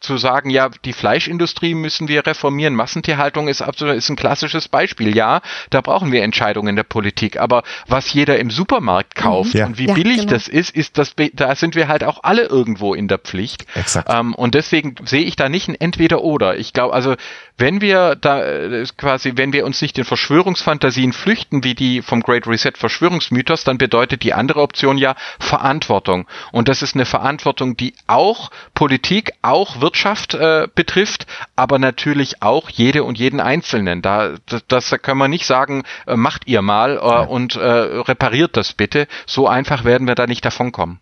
zu sagen, ja, die Fleischindustrie müssen wir reformieren. Massentierhaltung ist absolut ist ein klassisches Beispiel. Ja, da brauchen wir Entscheidungen der Politik. Aber was jeder im Supermarkt kauft mhm. ja. und wie ja, billig genau. das ist, ist das, da sind wir halt auch alle irgendwo in der Pflicht. Exakt. Ähm, und deswegen sehe ich da nicht ein Entweder-Oder. Ich glaube, also wenn wir da äh, quasi, wenn wir uns nicht in Verschwörungsfantasien flüchten, wie die vom Great Reset Verschwörungsmythos, dann bedeutet die andere Option ja Verantwortung. Und das ist eine Verantwortung, die auch Politik, auch Wirtschaft äh, betrifft, aber natürlich auch jede und jeden Einzelnen. Da, das, das können wir nicht sagen, äh, macht ihr mal äh, und äh, repariert das bitte. So einfach werden wir da nicht davonkommen.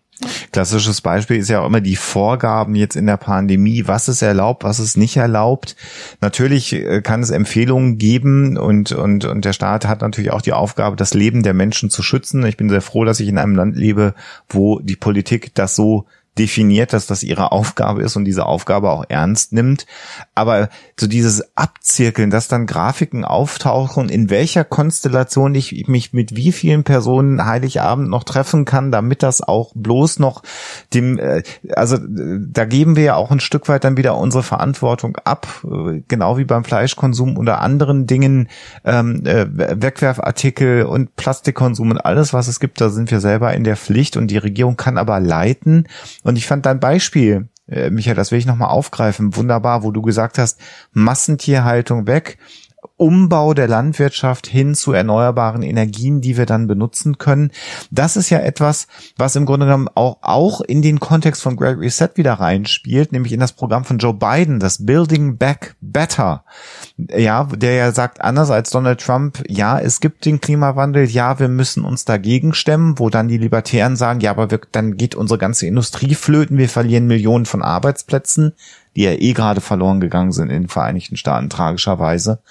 Klassisches Beispiel ist ja auch immer die Vorgaben jetzt in der Pandemie, was ist erlaubt, was ist nicht erlaubt. Natürlich äh, kann es Empfehlungen geben und, und, und der Staat hat natürlich auch die Aufgabe, das Leben der Menschen zu schützen. Ich bin sehr froh, dass ich in einem Land lebe, wo die Politik das so definiert, dass das ihre Aufgabe ist und diese Aufgabe auch ernst nimmt. Aber so dieses Abzirkeln, dass dann Grafiken auftauchen, in welcher Konstellation ich mich mit wie vielen Personen Heiligabend noch treffen kann, damit das auch bloß noch dem, äh, also da geben wir ja auch ein Stück weit dann wieder unsere Verantwortung ab, genau wie beim Fleischkonsum oder anderen Dingen, ähm, äh, Wegwerfartikel und Plastikkonsum und alles, was es gibt, da sind wir selber in der Pflicht und die Regierung kann aber leiten und ich fand dein Beispiel, äh, Michael, das will ich nochmal aufgreifen, wunderbar, wo du gesagt hast, Massentierhaltung weg Umbau der Landwirtschaft hin zu erneuerbaren Energien, die wir dann benutzen können. Das ist ja etwas, was im Grunde genommen auch, auch in den Kontext von Great Reset wieder reinspielt, nämlich in das Programm von Joe Biden, das Building Back Better. Ja, der ja sagt, anders als Donald Trump, ja, es gibt den Klimawandel, ja, wir müssen uns dagegen stemmen, wo dann die Libertären sagen, ja, aber wir, dann geht unsere ganze Industrie flöten, wir verlieren Millionen von Arbeitsplätzen die ja eh gerade verloren gegangen sind in den Vereinigten Staaten, tragischerweise.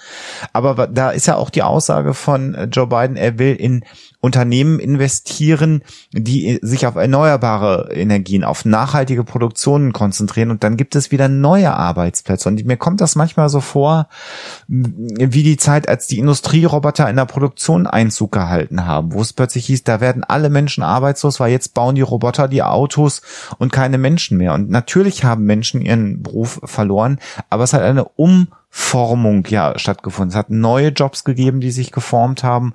Aber da ist ja auch die Aussage von äh, Joe Biden, er will in Unternehmen investieren, die sich auf erneuerbare Energien, auf nachhaltige Produktionen konzentrieren und dann gibt es wieder neue Arbeitsplätze. Und mir kommt das manchmal so vor, wie die Zeit, als die Industrieroboter in der Produktion Einzug gehalten haben, wo es plötzlich hieß, da werden alle Menschen arbeitslos, weil jetzt bauen die Roboter die Autos und keine Menschen mehr. Und natürlich haben Menschen ihren Beruf verloren, aber es hat eine Um Formung ja stattgefunden. Es hat neue Jobs gegeben, die sich geformt haben.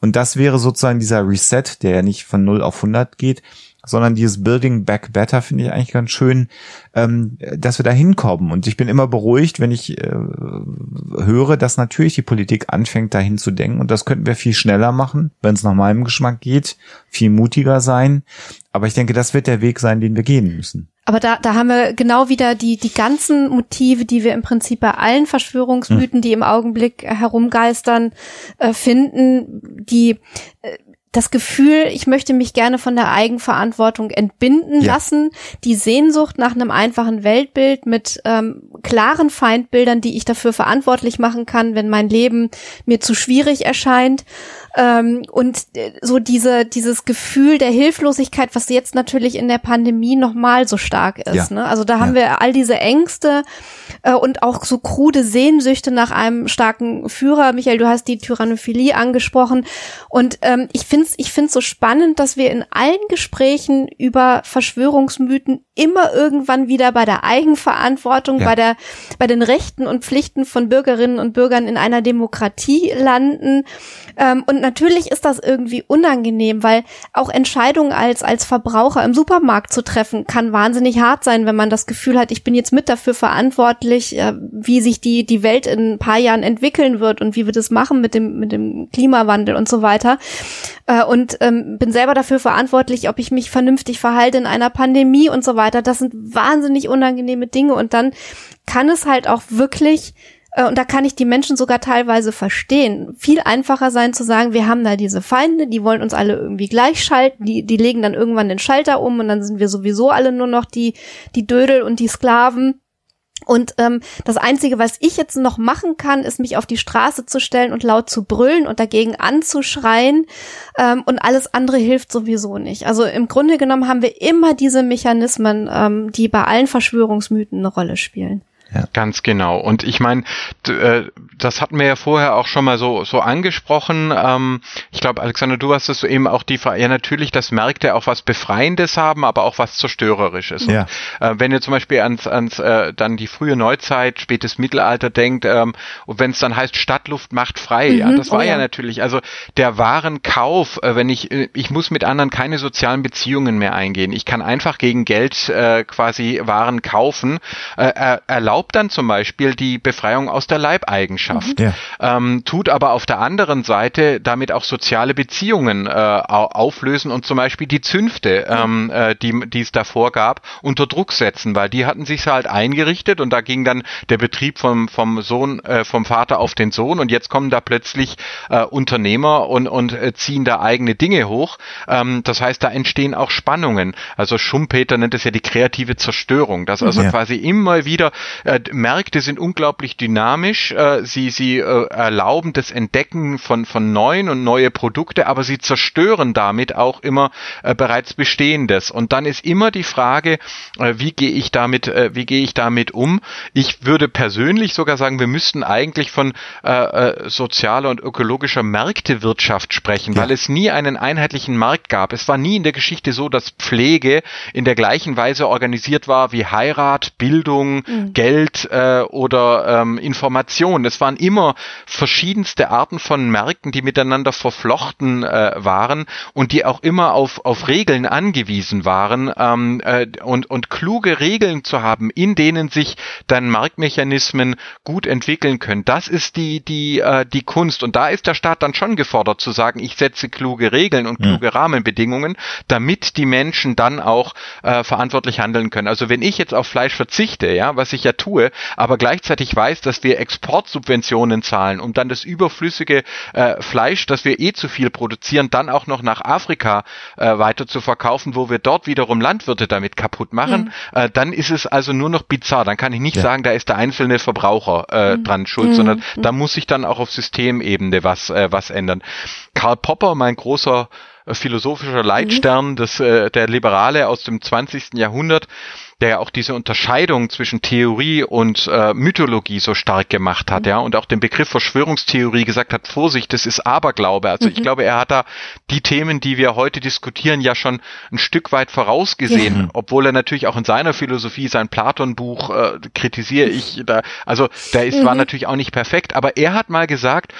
Und das wäre sozusagen dieser Reset, der ja nicht von 0 auf 100 geht, sondern dieses Building Back Better finde ich eigentlich ganz schön, ähm, dass wir da hinkommen. Und ich bin immer beruhigt, wenn ich äh, höre, dass natürlich die Politik anfängt, dahin zu denken. Und das könnten wir viel schneller machen, wenn es nach meinem Geschmack geht, viel mutiger sein. Aber ich denke, das wird der Weg sein, den wir gehen müssen. Aber da, da haben wir genau wieder die, die ganzen Motive, die wir im Prinzip bei allen Verschwörungsmythen, hm. die im Augenblick herumgeistern, äh, finden, die äh, das Gefühl, ich möchte mich gerne von der Eigenverantwortung entbinden ja. lassen, die Sehnsucht nach einem einfachen Weltbild mit ähm, klaren Feindbildern, die ich dafür verantwortlich machen kann, wenn mein Leben mir zu schwierig erscheint Ähm, und äh, so diese, dieses Gefühl der Hilflosigkeit, was jetzt natürlich in der Pandemie nochmal so stark ist. Ja. Ne? Also da haben ja. wir all diese Ängste äh, und auch so krude Sehnsüchte nach einem starken Führer. Michael, du hast die Tyrannophilie angesprochen. Und ähm, ich finde es ich find's so spannend, dass wir in allen Gesprächen über Verschwörungsmythen immer irgendwann wieder bei der Eigenverantwortung, ja. bei der, bei den Rechten und Pflichten von Bürgerinnen und Bürgern in einer Demokratie landen. Ähm, und natürlich ist das irgendwie unangenehm, weil auch Entscheidungen als, als Verbraucher im Supermarkt zu treffen, kann wahnsinnig hart sein, wenn man das Gefühl hat, ich bin jetzt mit dafür verantwortlich, äh, wie sich die, die Welt in ein paar Jahren entwickeln wird und wie wir das machen mit dem, mit dem Klimawandel und so weiter. Äh, und ähm, bin selber dafür verantwortlich, ob ich mich vernünftig verhalte in einer Pandemie und so weiter. Das sind wahnsinnig unangenehme Dinge und dann kann es halt auch wirklich und da kann ich die Menschen sogar teilweise verstehen. Viel einfacher sein zu sagen, wir haben da diese Feinde, die wollen uns alle irgendwie gleichschalten, die, die legen dann irgendwann den Schalter um und dann sind wir sowieso alle nur noch die, die Dödel und die Sklaven. Und ähm, das Einzige, was ich jetzt noch machen kann, ist mich auf die Straße zu stellen und laut zu brüllen und dagegen anzuschreien. Ähm, und alles andere hilft sowieso nicht. Also im Grunde genommen haben wir immer diese Mechanismen, ähm, die bei allen Verschwörungsmythen eine Rolle spielen. Ja. Ganz genau. Und ich meine, äh, das hatten wir ja vorher auch schon mal so, so angesprochen. Ähm, ich glaube, Alexander, du hast es so eben auch die Frage, ja natürlich, dass Märkte auch was Befreiendes haben, aber auch was Zerstörerisches. Ja. Und, äh, wenn ihr zum Beispiel ans, ans äh, dann die frühe Neuzeit, spätes Mittelalter denkt, ähm, und wenn es dann heißt, Stadtluft macht frei, mhm, ja, das war oh, ja. ja. natürlich, also der Warenkauf, äh, wenn ich, äh, ich muss mit anderen keine sozialen Beziehungen mehr eingehen. Ich kann einfach gegen Geld äh, quasi Waren kaufen, äh, erlaubt erlaubt dann zum Beispiel die Befreiung aus der Leibeigenschaft, mhm. ja. ähm, tut aber auf der anderen Seite damit auch soziale Beziehungen äh, auflösen und zum Beispiel die Zünfte, ähm, äh, die, die es davor gab, unter Druck setzen, weil die hatten sich halt eingerichtet und da ging dann der Betrieb vom, vom Sohn, äh, vom Vater auf den Sohn und jetzt kommen da plötzlich äh, Unternehmer und, und äh, ziehen da eigene Dinge hoch. Ähm, das heißt, da entstehen auch Spannungen. Also Schumpeter nennt es ja die kreative Zerstörung, dass also ja. quasi immer wieder äh, Märkte sind unglaublich dynamisch. Äh, sie sie äh, erlauben das Entdecken von von neuen und neue Produkte, aber sie zerstören damit auch immer äh, bereits bestehendes. Und dann ist immer die Frage, äh, wie gehe ich damit, äh, wie gehe ich damit um? Ich würde persönlich sogar sagen, wir müssten eigentlich von äh, äh, sozialer und ökologischer Märktewirtschaft sprechen, ja. weil es nie einen einheitlichen Markt gab. Es war nie in der Geschichte so, dass Pflege in der gleichen Weise organisiert war wie Heirat, Bildung, mhm. Geld Geld äh, oder ähm, Information. Es waren immer verschiedenste Arten von Märkten, die miteinander verflochten äh, waren und die auch immer auf, auf Regeln angewiesen waren ähm, äh, und, und kluge Regeln zu haben, in denen sich dann Marktmechanismen gut entwickeln können. Das ist die, die, äh, die Kunst. Und da ist der Staat dann schon gefordert zu sagen, ich setze kluge Regeln und kluge ja. Rahmenbedingungen, damit die Menschen dann auch äh, verantwortlich handeln können. Also wenn ich jetzt auf Fleisch verzichte, ja, was ich ja tue, aber gleichzeitig weiß, dass wir Exportsubventionen zahlen, um dann das überflüssige äh, Fleisch, das wir eh zu viel produzieren, dann auch noch nach Afrika äh, weiter zu verkaufen, wo wir dort wiederum Landwirte damit kaputt machen, mhm. äh, dann ist es also nur noch bizarr. Dann kann ich nicht ja. sagen, da ist der einzelne Verbraucher äh, mhm. dran schuld, mhm. sondern mhm. da muss sich dann auch auf Systemebene was, äh, was ändern. Karl Popper, mein großer äh, philosophischer Leitstern, mhm. des, äh, der Liberale aus dem 20. Jahrhundert, der ja auch diese Unterscheidung zwischen Theorie und äh, Mythologie so stark gemacht hat, mhm. ja, und auch den Begriff Verschwörungstheorie gesagt hat, Vorsicht, das ist Aberglaube. Also mhm. ich glaube, er hat da die Themen, die wir heute diskutieren, ja schon ein Stück weit vorausgesehen, ja. obwohl er natürlich auch in seiner Philosophie sein Platon-Buch äh, kritisiere ich da, also der ist, mhm. war natürlich auch nicht perfekt, aber er hat mal gesagt,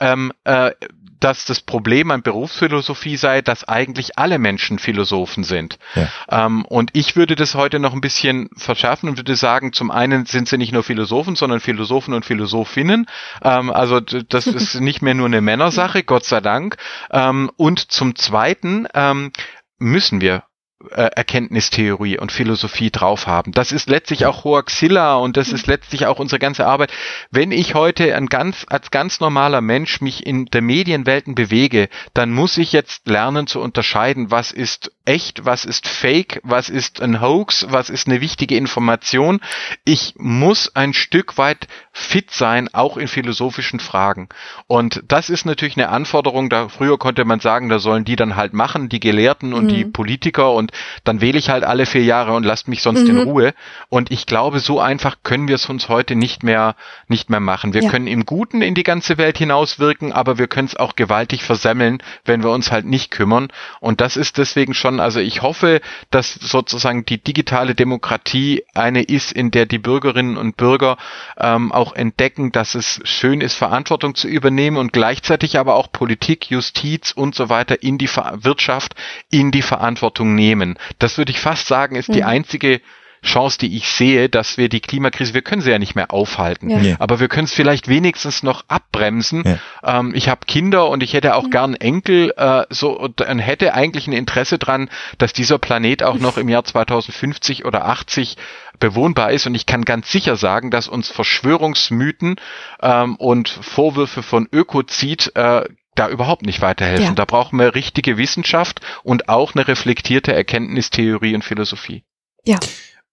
ähm, äh, dass das Problem an Berufsphilosophie sei, dass eigentlich alle Menschen Philosophen sind. Ja. Ähm, und ich würde das heute noch ein bisschen verschärfen und würde sagen, zum einen sind sie nicht nur Philosophen, sondern Philosophen und Philosophinnen. Ähm, also das ist nicht mehr nur eine Männersache, Gott sei Dank. Ähm, und zum zweiten ähm, müssen wir äh, Erkenntnistheorie und Philosophie drauf haben. Das ist letztlich auch Hoaxilla und das ist letztlich auch unsere ganze Arbeit. Wenn ich heute ein ganz, als ganz normaler Mensch mich in der Medienwelten bewege, dann muss ich jetzt lernen zu unterscheiden, was ist echt, was ist fake, was ist ein Hoax, was ist eine wichtige Information. Ich muss ein Stück weit fit sein, auch in philosophischen Fragen. Und das ist natürlich eine Anforderung, da früher konnte man sagen, da sollen die dann halt machen, die Gelehrten und mhm. die Politiker und dann wähle ich halt alle vier Jahre und lasst mich sonst mhm. in Ruhe. Und ich glaube, so einfach können wir es uns heute nicht mehr, nicht mehr machen. Wir ja. können im Guten in die ganze Welt hinauswirken, aber wir können es auch gewaltig versemmeln, wenn wir uns halt nicht kümmern. Und das ist deswegen schon, also ich hoffe, dass sozusagen die digitale Demokratie eine ist, in der die Bürgerinnen und Bürger ähm, auch entdecken, dass es schön ist, Verantwortung zu übernehmen und gleichzeitig aber auch Politik, Justiz und so weiter in die Wirtschaft in die Verantwortung nehmen. Das würde ich fast sagen, ist mhm. die einzige Chance, die ich sehe, dass wir die Klimakrise, wir können sie ja nicht mehr aufhalten, ja. aber wir können es vielleicht wenigstens noch abbremsen. Ja. Ähm, ich habe Kinder und ich hätte auch mhm. gern Enkel, äh, so und hätte eigentlich ein Interesse dran, dass dieser Planet auch noch im Jahr 2050 oder 80 bewohnbar ist. Und ich kann ganz sicher sagen, dass uns Verschwörungsmythen ähm, und Vorwürfe von Ökozid äh, da überhaupt nicht weiterhelfen. Ja. Da brauchen wir richtige Wissenschaft und auch eine reflektierte Erkenntnistheorie und Philosophie. Ja.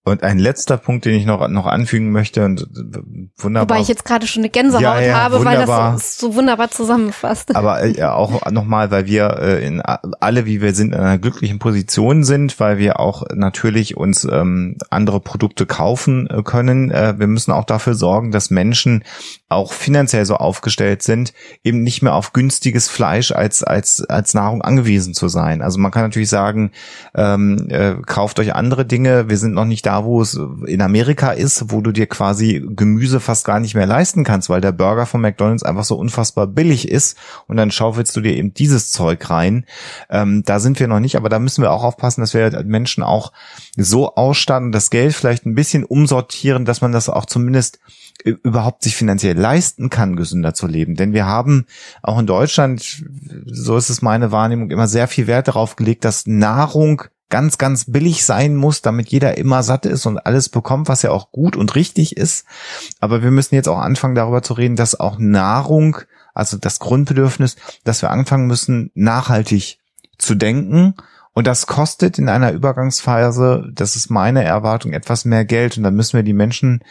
Und ein letzter Punkt, den ich noch, noch anfügen möchte und wunderbar. Wobei ich jetzt gerade schon eine Gänsehaut ja, ja, habe, wunderbar. weil das so, so wunderbar zusammenfasst. Aber äh, auch nochmal, weil wir äh, in alle, wie wir sind, in einer glücklichen Position sind, weil wir auch natürlich uns ähm, andere Produkte kaufen äh, können. Äh, wir müssen auch dafür sorgen, dass Menschen auch finanziell so aufgestellt sind, eben nicht mehr auf günstiges Fleisch als als als Nahrung angewiesen zu sein. Also man kann natürlich sagen, ähm, äh, kauft euch andere Dinge. Wir sind noch nicht da, wo es in Amerika ist, wo du dir quasi Gemüse fast gar nicht mehr leisten kannst, weil der Burger von McDonald's einfach so unfassbar billig ist und dann schaufelst du dir eben dieses Zeug rein. Ähm, da sind wir noch nicht, aber da müssen wir auch aufpassen, dass wir Menschen auch so ausstatten, das Geld vielleicht ein bisschen umsortieren, dass man das auch zumindest überhaupt sich finanziell leisten kann, gesünder zu leben. Denn wir haben auch in Deutschland, so ist es meine Wahrnehmung, immer sehr viel Wert darauf gelegt, dass Nahrung ganz, ganz billig sein muss, damit jeder immer satt ist und alles bekommt, was ja auch gut und richtig ist. Aber wir müssen jetzt auch anfangen, darüber zu reden, dass auch Nahrung, also das Grundbedürfnis, dass wir anfangen müssen, nachhaltig zu denken und das kostet in einer Übergangsphase, das ist meine Erwartung, etwas mehr Geld. Und dann müssen wir die Menschen,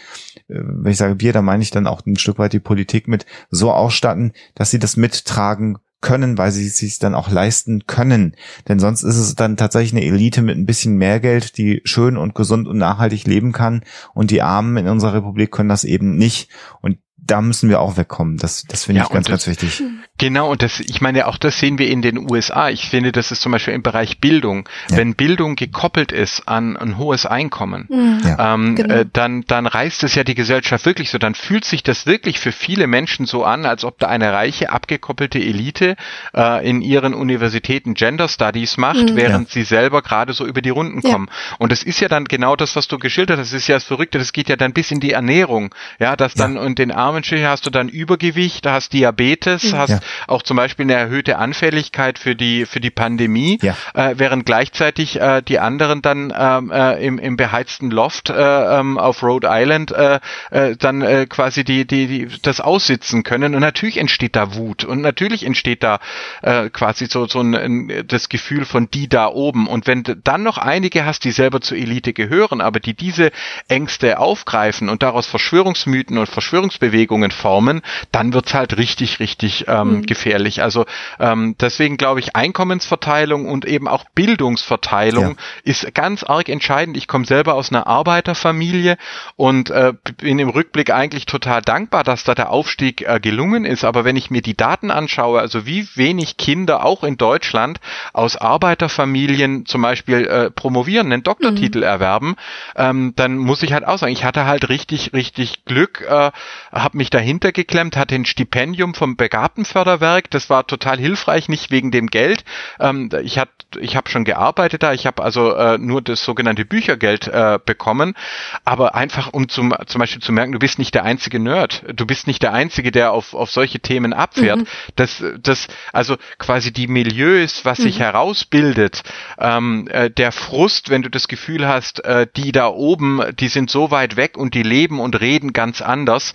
wenn ich sage wir, da meine ich dann auch ein Stück weit die Politik mit, so ausstatten, dass sie das mittragen können, weil sie es sich dann auch leisten können. Denn sonst ist es dann tatsächlich eine Elite mit ein bisschen mehr Geld, die schön und gesund und nachhaltig leben kann. Und die Armen in unserer Republik können das eben nicht. Und da müssen wir auch wegkommen. Das, das finde ja, ich ganz, ganz wichtig. Genau, und das, ich meine, auch das sehen wir in den USA. Ich finde, das ist zum Beispiel im Bereich Bildung. Ja. Wenn Bildung gekoppelt ist an ein hohes Einkommen, mhm. ja. ähm, genau. äh, dann, dann reißt es ja die Gesellschaft wirklich so. Dann fühlt sich das wirklich für viele Menschen so an, als ob da eine reiche, abgekoppelte Elite äh, in ihren Universitäten Gender Studies macht, mhm. während ja. sie selber gerade so über die Runden kommen. Und das ist ja dann genau das, was du geschildert hast. Das ist ja das Verrückte. Das geht ja dann bis in die Ernährung. Ja, dass dann und den armen Armenschwäche hast du dann Übergewicht, da hast Diabetes, hast ja. Auch zum Beispiel eine erhöhte Anfälligkeit für die für die Pandemie, ja. äh, während gleichzeitig äh, die anderen dann ähm, äh, im, im beheizten Loft äh, ähm, auf Rhode Island äh, äh, dann äh, quasi die, die, die das aussitzen können. Und natürlich entsteht da Wut und natürlich entsteht da äh, quasi so, so ein, ein, das Gefühl von die da oben. Und wenn du dann noch einige hast, die selber zur Elite gehören, aber die diese Ängste aufgreifen und daraus Verschwörungsmythen und Verschwörungsbewegungen Bewegungen formen, dann wird's halt richtig, richtig ähm, mhm. gefährlich. Also ähm, deswegen glaube ich, Einkommensverteilung und eben auch Bildungsverteilung ja. ist ganz arg entscheidend. Ich komme selber aus einer Arbeiterfamilie und äh, bin im Rückblick eigentlich total dankbar, dass da der Aufstieg äh, gelungen ist. Aber wenn ich mir die Daten anschaue, also wie wenig Kinder auch in Deutschland aus Arbeiterfamilien zum Beispiel äh, promovieren, einen Doktortitel mhm. erwerben, ähm, dann muss ich halt auch sagen, ich hatte halt richtig, richtig Glück, äh, habe mich dahinter geklemmt, hatte ein Stipendium vom Begabtenförderverein Förderwerk. Das war total hilfreich, nicht wegen dem Geld. Ähm, ich hat, ich habe schon gearbeitet da. Ich habe also äh, nur das sogenannte Büchergeld äh, bekommen, aber einfach um zum, zum Beispiel zu merken, du bist nicht der einzige Nerd. Du bist nicht der einzige, der auf, auf solche Themen abfährt. Mhm. Das, das, also quasi die Milieus, was mhm. sich herausbildet, ähm, äh, der Frust, wenn du das Gefühl hast, äh, die da oben, die sind so weit weg und die leben und reden ganz anders.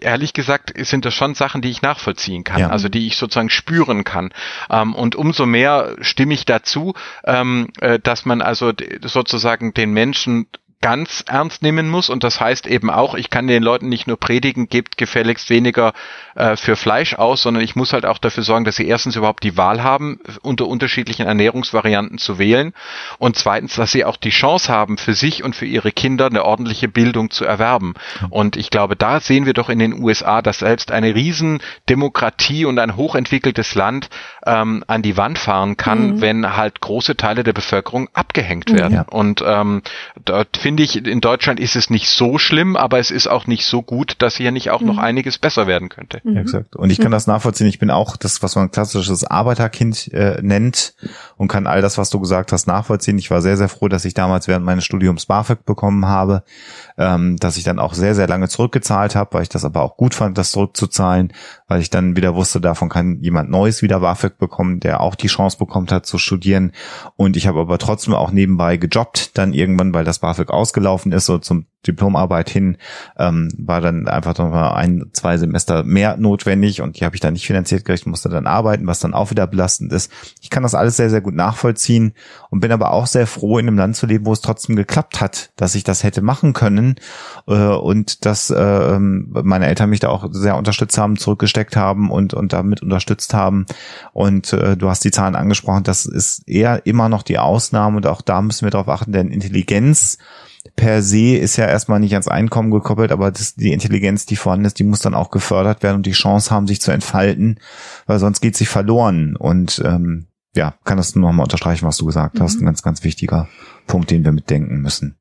Ehrlich gesagt sind das schon Sachen, die ich nachvollziehen kann, ja. also die ich sozusagen spüren kann. Ähm, und umso mehr stimme ich dazu, ähm, äh, dass man also sozusagen den Menschen ganz ernst nehmen muss und das heißt eben auch, ich kann den Leuten nicht nur predigen, gebt gefälligst weniger äh, für Fleisch aus, sondern ich muss halt auch dafür sorgen, dass sie erstens überhaupt die Wahl haben, unter unterschiedlichen Ernährungsvarianten zu wählen und zweitens, dass sie auch die Chance haben, für sich und für ihre Kinder eine ordentliche Bildung zu erwerben. Und ich glaube, da sehen wir doch in den USA, dass selbst eine Riesendemokratie und ein hochentwickeltes Land ähm, an die Wand fahren kann, mhm. wenn halt große Teile der Bevölkerung abgehängt werden. Ja. Und ähm, dort finde finde ich, in Deutschland ist es nicht so schlimm, aber es ist auch nicht so gut, dass hier nicht auch mhm. noch einiges besser werden könnte. Mhm. Ja, exakt. Und ich kann das nachvollziehen. Ich bin auch das, was man klassisches Arbeiterkind äh, nennt und kann all das, was du gesagt hast, nachvollziehen. Ich war sehr, sehr froh, dass ich damals während meines Studiums BAföG bekommen habe, ähm, dass ich dann auch sehr, sehr lange zurückgezahlt habe, weil ich das aber auch gut fand, das zurückzuzahlen, weil ich dann wieder wusste, davon kann jemand Neues wieder BAföG bekommen, der auch die Chance bekommt hat zu studieren. Und ich habe aber trotzdem auch nebenbei gejobbt, dann irgendwann, weil das BAföG ausgelaufen ist, so zum Diplomarbeit hin, ähm, war dann einfach noch mal ein, zwei Semester mehr notwendig und die habe ich dann nicht finanziert gekriegt, musste dann arbeiten, was dann auch wieder belastend ist. Ich kann das alles sehr, sehr gut nachvollziehen und bin aber auch sehr froh, in einem Land zu leben, wo es trotzdem geklappt hat, dass ich das hätte machen können äh, und dass äh, meine Eltern mich da auch sehr unterstützt haben, zurückgesteckt haben und, und damit unterstützt haben. Und äh, du hast die Zahlen angesprochen, das ist eher immer noch die Ausnahme und auch da müssen wir darauf achten, denn Intelligenz per se ist ja erstmal nicht ans Einkommen gekoppelt, aber das, die Intelligenz, die vorhanden ist, die muss dann auch gefördert werden und die Chance haben, sich zu entfalten, weil sonst geht sie verloren. Und ähm, ja, kann das nur nochmal unterstreichen, was du gesagt mhm. hast. Ein ganz, ganz wichtiger Punkt, den wir mitdenken müssen.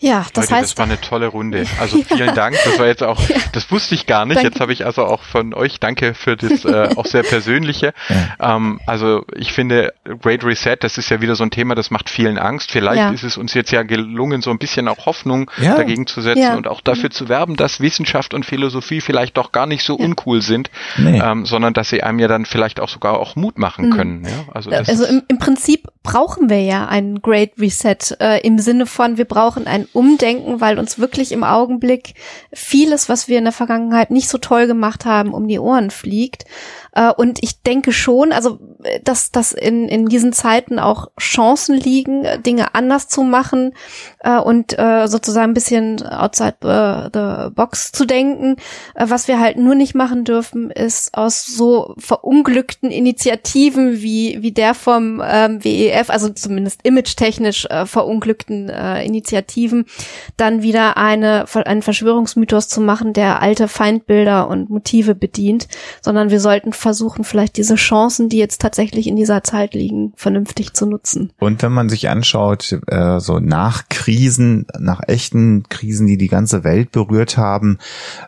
Ja, das Leute, heißt. Das war eine tolle Runde. Also vielen ja. Dank. Das war jetzt auch, ja. das wusste ich gar nicht. Danke. Jetzt habe ich also auch von euch Danke für das äh, auch sehr persönliche. Ja. Ähm, also ich finde Great Reset, das ist ja wieder so ein Thema, das macht vielen Angst. Vielleicht ist es uns jetzt ja gelungen, so ein bisschen auch Hoffnung dagegen zu setzen und auch dafür zu werben, dass Wissenschaft und Philosophie vielleicht doch gar nicht so uncool sind, nee. ähm, sondern dass sie einem ja dann vielleicht auch sogar auch Mut machen mhm. können. Ja? Also, also im, im Prinzip brauchen wir ja einen Great Reset äh, im Sinne von, wir brauchen ein Umdenken, weil uns wirklich im Augenblick vieles, was wir in der Vergangenheit nicht so toll gemacht haben, um die Ohren fliegt. Äh, und ich denke schon, also dass, dass in, in diesen Zeiten auch Chancen liegen, Dinge anders zu machen äh, und äh, sozusagen ein bisschen outside the, box zu denken. was wir halt nur nicht machen dürfen, ist aus so verunglückten Initiativen wie, wie der vom ähm, WEF, also zumindest image-technisch äh, verunglückten äh, Initiativen, dann wieder eine, einen Verschwörungsmythos zu machen, der alte Feindbilder und Motive bedient, sondern wir sollten versuchen, vielleicht diese Chancen, die jetzt tatsächlich in dieser Zeit liegen, vernünftig zu nutzen. Und wenn man sich anschaut, äh, so nach Krisen, nach echten Krisen, die die ganze Welt berührt haben,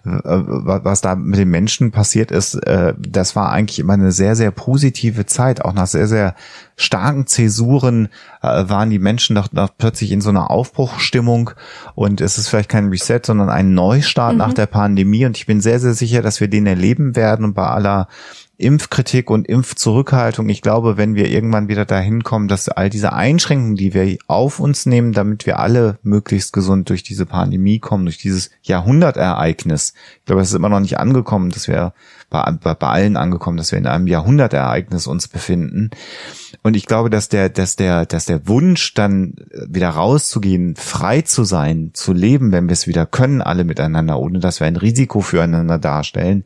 äh, was da mit den Menschen passiert ist, äh, das war eigentlich immer eine sehr, sehr positive Zeit, auch nach sehr, sehr starken Zäsuren äh, waren die Menschen doch, doch plötzlich in so einer Aufbruchstimmung und es ist vielleicht kein Reset, sondern ein Neustart mhm. nach der Pandemie und ich bin sehr, sehr sicher, dass wir den erleben werden und bei aller Impfkritik und Impfzurückhaltung. Ich glaube, wenn wir irgendwann wieder dahin kommen, dass all diese Einschränkungen, die wir auf uns nehmen, damit wir alle möglichst gesund durch diese Pandemie kommen, durch dieses Jahrhundertereignis. Ich glaube, es ist immer noch nicht angekommen, dass wir bei, bei, bei allen angekommen, dass wir in einem Jahrhundertereignis uns befinden. Und ich glaube, dass der, dass der, dass der Wunsch, dann wieder rauszugehen, frei zu sein, zu leben, wenn wir es wieder können, alle miteinander, ohne dass wir ein Risiko füreinander darstellen.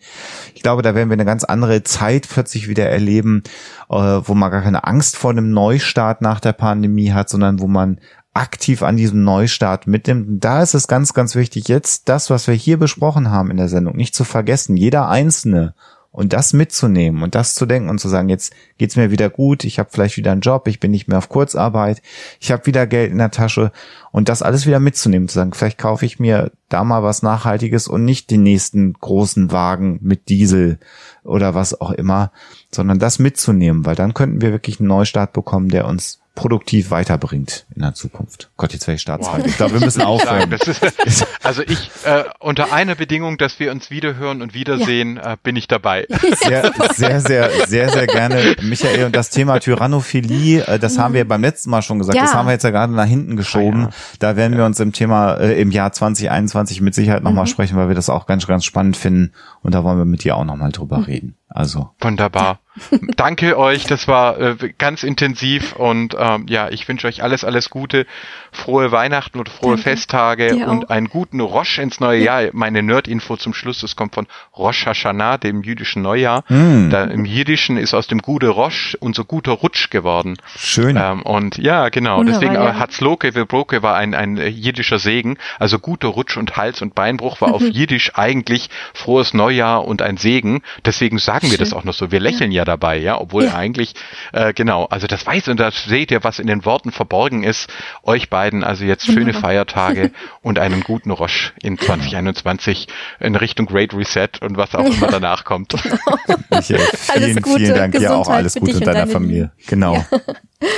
Ich glaube, da werden wir eine ganz andere Zeit plötzlich wieder erleben, äh, wo man gar keine Angst vor einem Neustart nach der Pandemie hat, sondern wo man aktiv an diesem Neustart mitnimmt. Da ist es ganz, ganz wichtig, jetzt das, was wir hier besprochen haben in der Sendung, nicht zu vergessen. Jeder Einzelne Und das mitzunehmen und das zu denken und zu sagen, jetzt geht's mir wieder gut, ich habe vielleicht wieder einen Job, ich bin nicht mehr auf Kurzarbeit, ich habe wieder Geld in der Tasche und das alles wieder mitzunehmen, zu sagen, vielleicht kaufe ich mir da mal was Nachhaltiges und nicht den nächsten großen Wagen mit Diesel oder was auch immer, sondern das mitzunehmen, weil dann könnten wir wirklich einen Neustart bekommen, der uns produktiv weiterbringt in der Zukunft. Gott, jetzt wäre ich Staatsfrei. Wow. Ich glaube, wir müssen aufhören. Das ist, also ich, äh, unter einer Bedingung, dass wir uns wiederhören und wiedersehen, ja. äh, bin ich dabei. Sehr, sehr, sehr, sehr, sehr gerne, Michael. Und das Thema Tyrannophilie, äh, das haben wir beim letzten Mal schon gesagt. Ja. Das haben wir jetzt ja gerade nach hinten geschoben. Ah, ja. Da werden wir uns im Thema äh, im Jahr 2021 mit Sicherheit nochmal mhm. sprechen, weil wir das auch ganz, ganz spannend finden. Und da wollen wir mit dir auch nochmal drüber mhm. reden. Also. Wunderbar. Danke euch, das war äh, ganz intensiv und ähm, ja, ich wünsche euch alles, alles Gute, frohe Weihnachten und frohe Danke. Festtage und einen guten Rosh ins neue ja. Jahr. Meine Nerd-Info zum Schluss, das kommt von Rosh Hashanah, dem jüdischen Neujahr. Mm. Da, Im Jiddischen ist aus dem Gute Rosh unser guter Rutsch geworden. Schön. Ähm, und ja, genau, Wunderbar, deswegen ja. Hatzloke Wilbroke war ein, ein jiddischer Segen, also guter Rutsch und Hals- und Beinbruch war auf Jiddisch eigentlich frohes Neujahr und ein Segen. Deswegen sagen wir das auch noch so. Wir lächeln ja, ja dabei, ja, obwohl ja. eigentlich, äh, genau, also das weiß und da seht ihr, was in den Worten verborgen ist. Euch beiden also jetzt schöne. Feiertage und einen guten Roche in 2021 in Richtung Great Reset und was auch immer danach kommt. Genau. Michael, vielen, vielen Dank. ja, auch alles Gute in deiner Familie. Genau. Ja.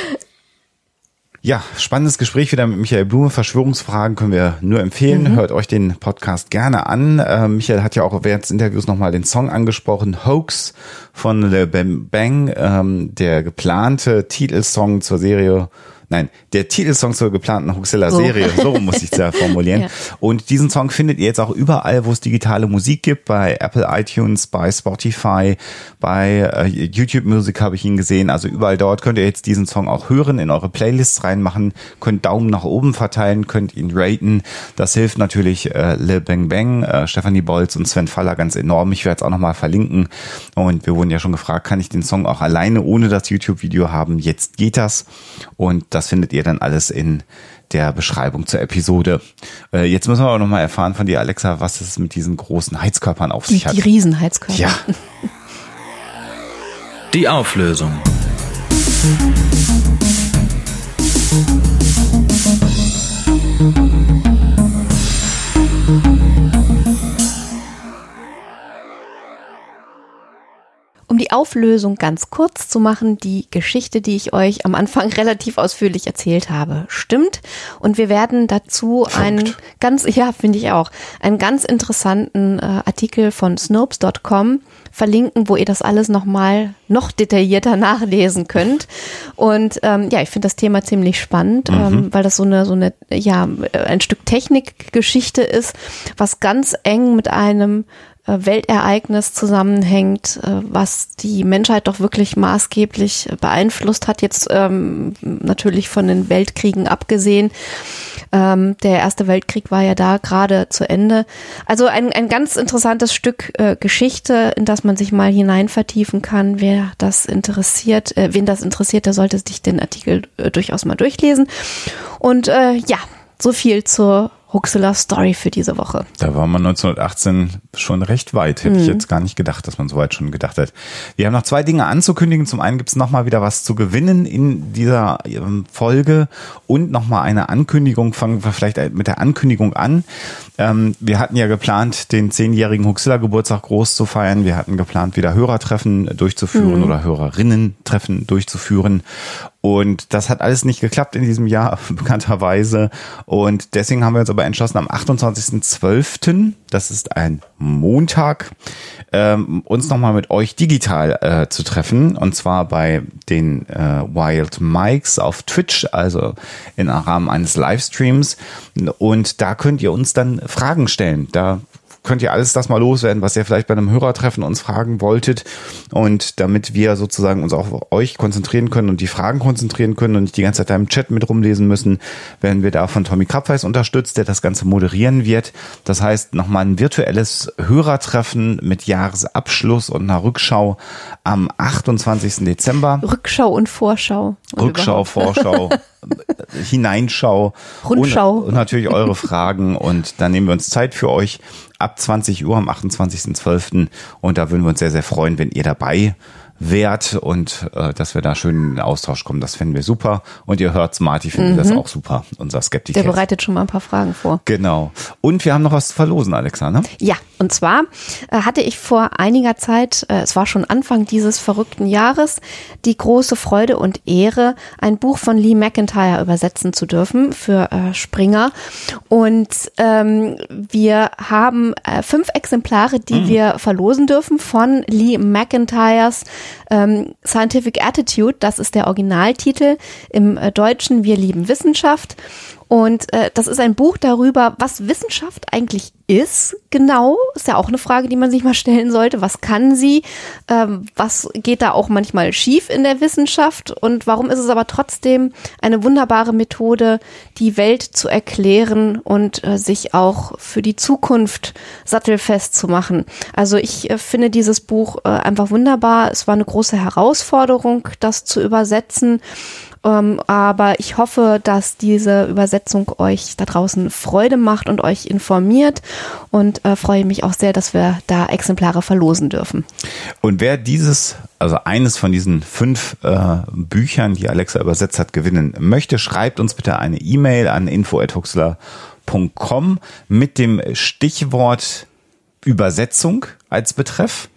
Ja, spannendes Gespräch wieder mit Michael Blume. Verschwörungsfragen können wir nur empfehlen. Mhm. Hört euch den Podcast gerne an. Äh, Michael hat ja auch während des Interviews nochmal den Song angesprochen, Hoax von Bang Bang, ähm, der geplante Titelsong zur Serie Nein, der Titelsong zur geplanten Huxilla-Serie, oh. so muss ich es ja formulieren. ja. Und diesen Song findet ihr jetzt auch überall, wo es digitale Musik gibt, bei Apple iTunes, bei Spotify, bei äh, YouTube Music habe ich ihn gesehen. Also überall dort könnt ihr jetzt diesen Song auch hören, in eure Playlists reinmachen, könnt Daumen nach oben verteilen, könnt ihn raten. Das hilft natürlich äh, Le Bang Bang, äh, Stephanie Bolz und Sven Faller ganz enorm. Ich werde es auch nochmal verlinken. Und wir wurden ja schon gefragt, kann ich den Song auch alleine ohne das YouTube-Video haben? Jetzt geht das. Und das findet ihr dann alles in der Beschreibung zur Episode. Äh, jetzt müssen wir aber nochmal erfahren von dir, Alexa, was es mit diesen großen Heizkörpern auf sich die, hat. Die Riesenheizkörper. Ja. Die Auflösung. Um die Auflösung ganz kurz zu machen, die Geschichte, die ich euch am Anfang relativ ausführlich erzählt habe, stimmt. Und wir werden dazu Funkt. einen ganz, ja, finde ich auch, einen ganz interessanten äh, Artikel von Snopes.com verlinken, wo ihr das alles nochmal noch detaillierter nachlesen könnt. Und ähm, ja, ich finde das Thema ziemlich spannend, mhm. ähm, weil das so eine, so eine, ja, ein Stück Technikgeschichte ist, was ganz eng mit einem Weltereignis zusammenhängt, äh, was die Menschheit doch wirklich maßgeblich beeinflusst hat, jetzt ähm, natürlich von den Weltkriegen abgesehen. Ähm, der Erste Weltkrieg war ja da gerade zu Ende. Also ein, ein ganz interessantes Stück äh, Geschichte, in das man sich mal hinein vertiefen kann. Wer das interessiert, äh, wen das interessiert, der sollte sich den Artikel äh, durchaus mal durchlesen. Und äh, ja, so viel zur Huxela Story für diese Woche. Da war man 1918 schon recht weit. Hätte mhm. ich jetzt gar nicht gedacht, dass man so weit schon gedacht hat. Wir haben noch zwei Dinge anzukündigen. Zum einen gibt es nochmal wieder was zu gewinnen in dieser ähm, Folge und nochmal eine Ankündigung. Fangen wir vielleicht mit der Ankündigung an. Ähm, wir hatten ja geplant, den zehnjährigen Huxilla Geburtstag groß zu feiern. Wir hatten geplant, wieder Hörertreffen durchzuführen mhm. oder Hörerinnen-Treffen durchzuführen. Und das hat alles nicht geklappt in diesem Jahr, bekannterweise. Und deswegen haben wir uns aber entschlossen, am 28.12., das ist ein Montag, ähm, uns nochmal mit euch digital äh, zu treffen. Und zwar bei den äh, Wild Mikes auf Twitch, also im Rahmen eines Livestreams. Und da könnt ihr uns dann Fragen stellen. Da könnt ihr alles das mal loswerden, was ihr vielleicht bei einem Hörertreffen uns fragen wolltet. Und damit wir sozusagen uns auch auf euch konzentrieren können und die Fragen konzentrieren können und nicht die ganze Zeit da im Chat mit rumlesen müssen, werden wir da von Tommy Krabweis unterstützt, der das Ganze moderieren wird. Das heißt, nochmal ein virtuelles Hörertreffen mit Jahresabschluss und einer Rückschau am 28. Dezember. Rückschau und Vorschau. Rückschau, Vorschau, Hineinschau. Rundschau. Und, und natürlich eure Fragen. Und da nehmen wir uns Zeit für euch ab 20 Uhr am 28.12. Und da würden wir uns sehr, sehr freuen, wenn ihr dabei wert und äh, dass wir da schön in den Austausch kommen. Das finden wir super. Und ihr hört, Marty findet Mhm. das auch super, unser Skeptik. Der bereitet schon mal ein paar Fragen vor. Genau. Und wir haben noch was zu verlosen, Alexa, ne? Ja, und zwar äh, hatte ich vor einiger Zeit, äh, es war schon Anfang dieses verrückten Jahres, die große Freude und Ehre, ein Buch von Lee McIntyre übersetzen zu dürfen für äh, Springer. Und ähm, wir haben äh, fünf Exemplare, die wir verlosen dürfen von Lee McIntyres ähm, Scientific Attitude. Das ist der Originaltitel. Im äh, Deutschen Wir lieben Wissenschaft. Und äh, das ist ein Buch darüber, was Wissenschaft eigentlich ist. Genau, ist ja auch eine Frage, die man sich mal stellen sollte. Was kann sie? Ähm, was geht da auch manchmal schief in der Wissenschaft? Und warum ist es aber trotzdem eine wunderbare Methode, die Welt zu erklären und äh, sich auch für die Zukunft sattelfest zu machen? Also ich äh, finde dieses Buch äh, einfach wunderbar. Es war eine große Herausforderung, das zu übersetzen. Ähm, aber ich hoffe, dass diese Übersetzung euch da draußen Freude macht und euch informiert und äh, freue mich auch sehr, dass wir da Exemplare verlosen dürfen. Und wer dieses, also eines von diesen fünf äh, Büchern, die Alexa übersetzt hat, gewinnen möchte, schreibt uns bitte eine E-Mail an info.huxler.com mit dem Stichwort Übersetzung als Betreff.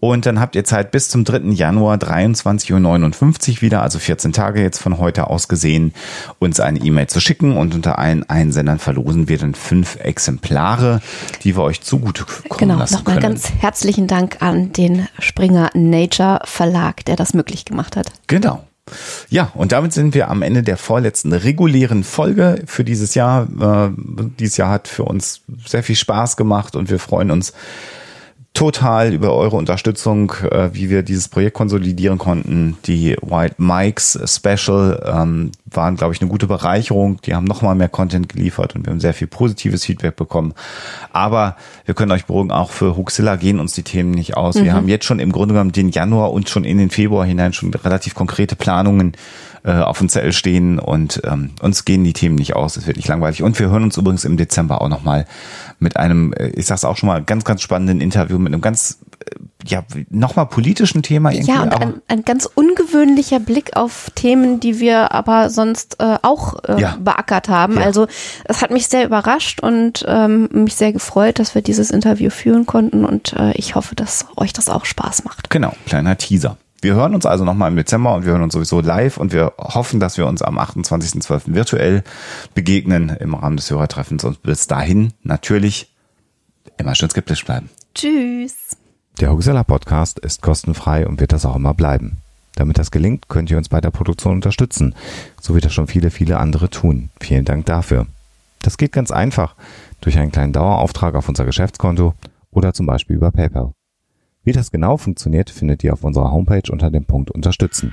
Und dann habt ihr Zeit bis zum 3. Januar 23.59 Uhr wieder, also 14 Tage jetzt von heute aus gesehen, uns eine E-Mail zu schicken. Und unter allen Einsendern verlosen wir dann fünf Exemplare, die wir euch zugutekommen Genau, lassen nochmal können. ganz herzlichen Dank an den Springer Nature Verlag, der das möglich gemacht hat. Genau. Ja, und damit sind wir am Ende der vorletzten regulären Folge für dieses Jahr. Äh, dieses Jahr hat für uns sehr viel Spaß gemacht und wir freuen uns total über eure Unterstützung, äh, wie wir dieses Projekt konsolidieren konnten. Die Wild Mikes Special ähm, waren, glaube ich, eine gute Bereicherung. Die haben nochmal mehr Content geliefert und wir haben sehr viel positives Feedback bekommen. Aber wir können euch beruhigen, auch für Huxilla gehen uns die Themen nicht aus. Wir haben jetzt schon im Grunde genommen den Januar und schon in den Februar hinein schon relativ konkrete Planungen äh, auf dem Zettel stehen und ähm, uns gehen die Themen nicht aus. Es wird nicht langweilig. Und wir hören uns übrigens im Dezember auch nochmal mit einem, äh, ich sag's auch schon mal, ganz, ganz spannenden Interview mit einem ganz, äh, ja, nochmal politischen Thema irgendwie. Ja, und ein, ein ganz ungewöhnlicher Blick auf Themen, die wir aber sonst äh, auch äh, Ja. beackert haben. Ja. Also es hat mich sehr überrascht und ähm, mich sehr gefreut, dass wir dieses Interview führen konnten und äh, ich hoffe, dass euch das auch Spaß macht. Genau, kleiner Teaser. Wir hören uns also nochmal im Dezember und wir hören uns sowieso live und wir hoffen, dass wir uns am 28.12. virtuell begegnen im Rahmen des Hörertreffens und bis dahin natürlich immer schön skeptisch bleiben. Tschüss. Der Huxella Podcast ist kostenfrei und wird das auch immer bleiben. Damit das gelingt, könnt ihr uns bei der Produktion unterstützen, so wie das schon viele, viele andere tun. Vielen Dank dafür. Das geht ganz einfach durch einen kleinen Dauerauftrag auf unser Geschäftskonto oder zum Beispiel über PayPal. Wie das genau funktioniert, findet ihr auf unserer Homepage unter dem Punkt Unterstützen.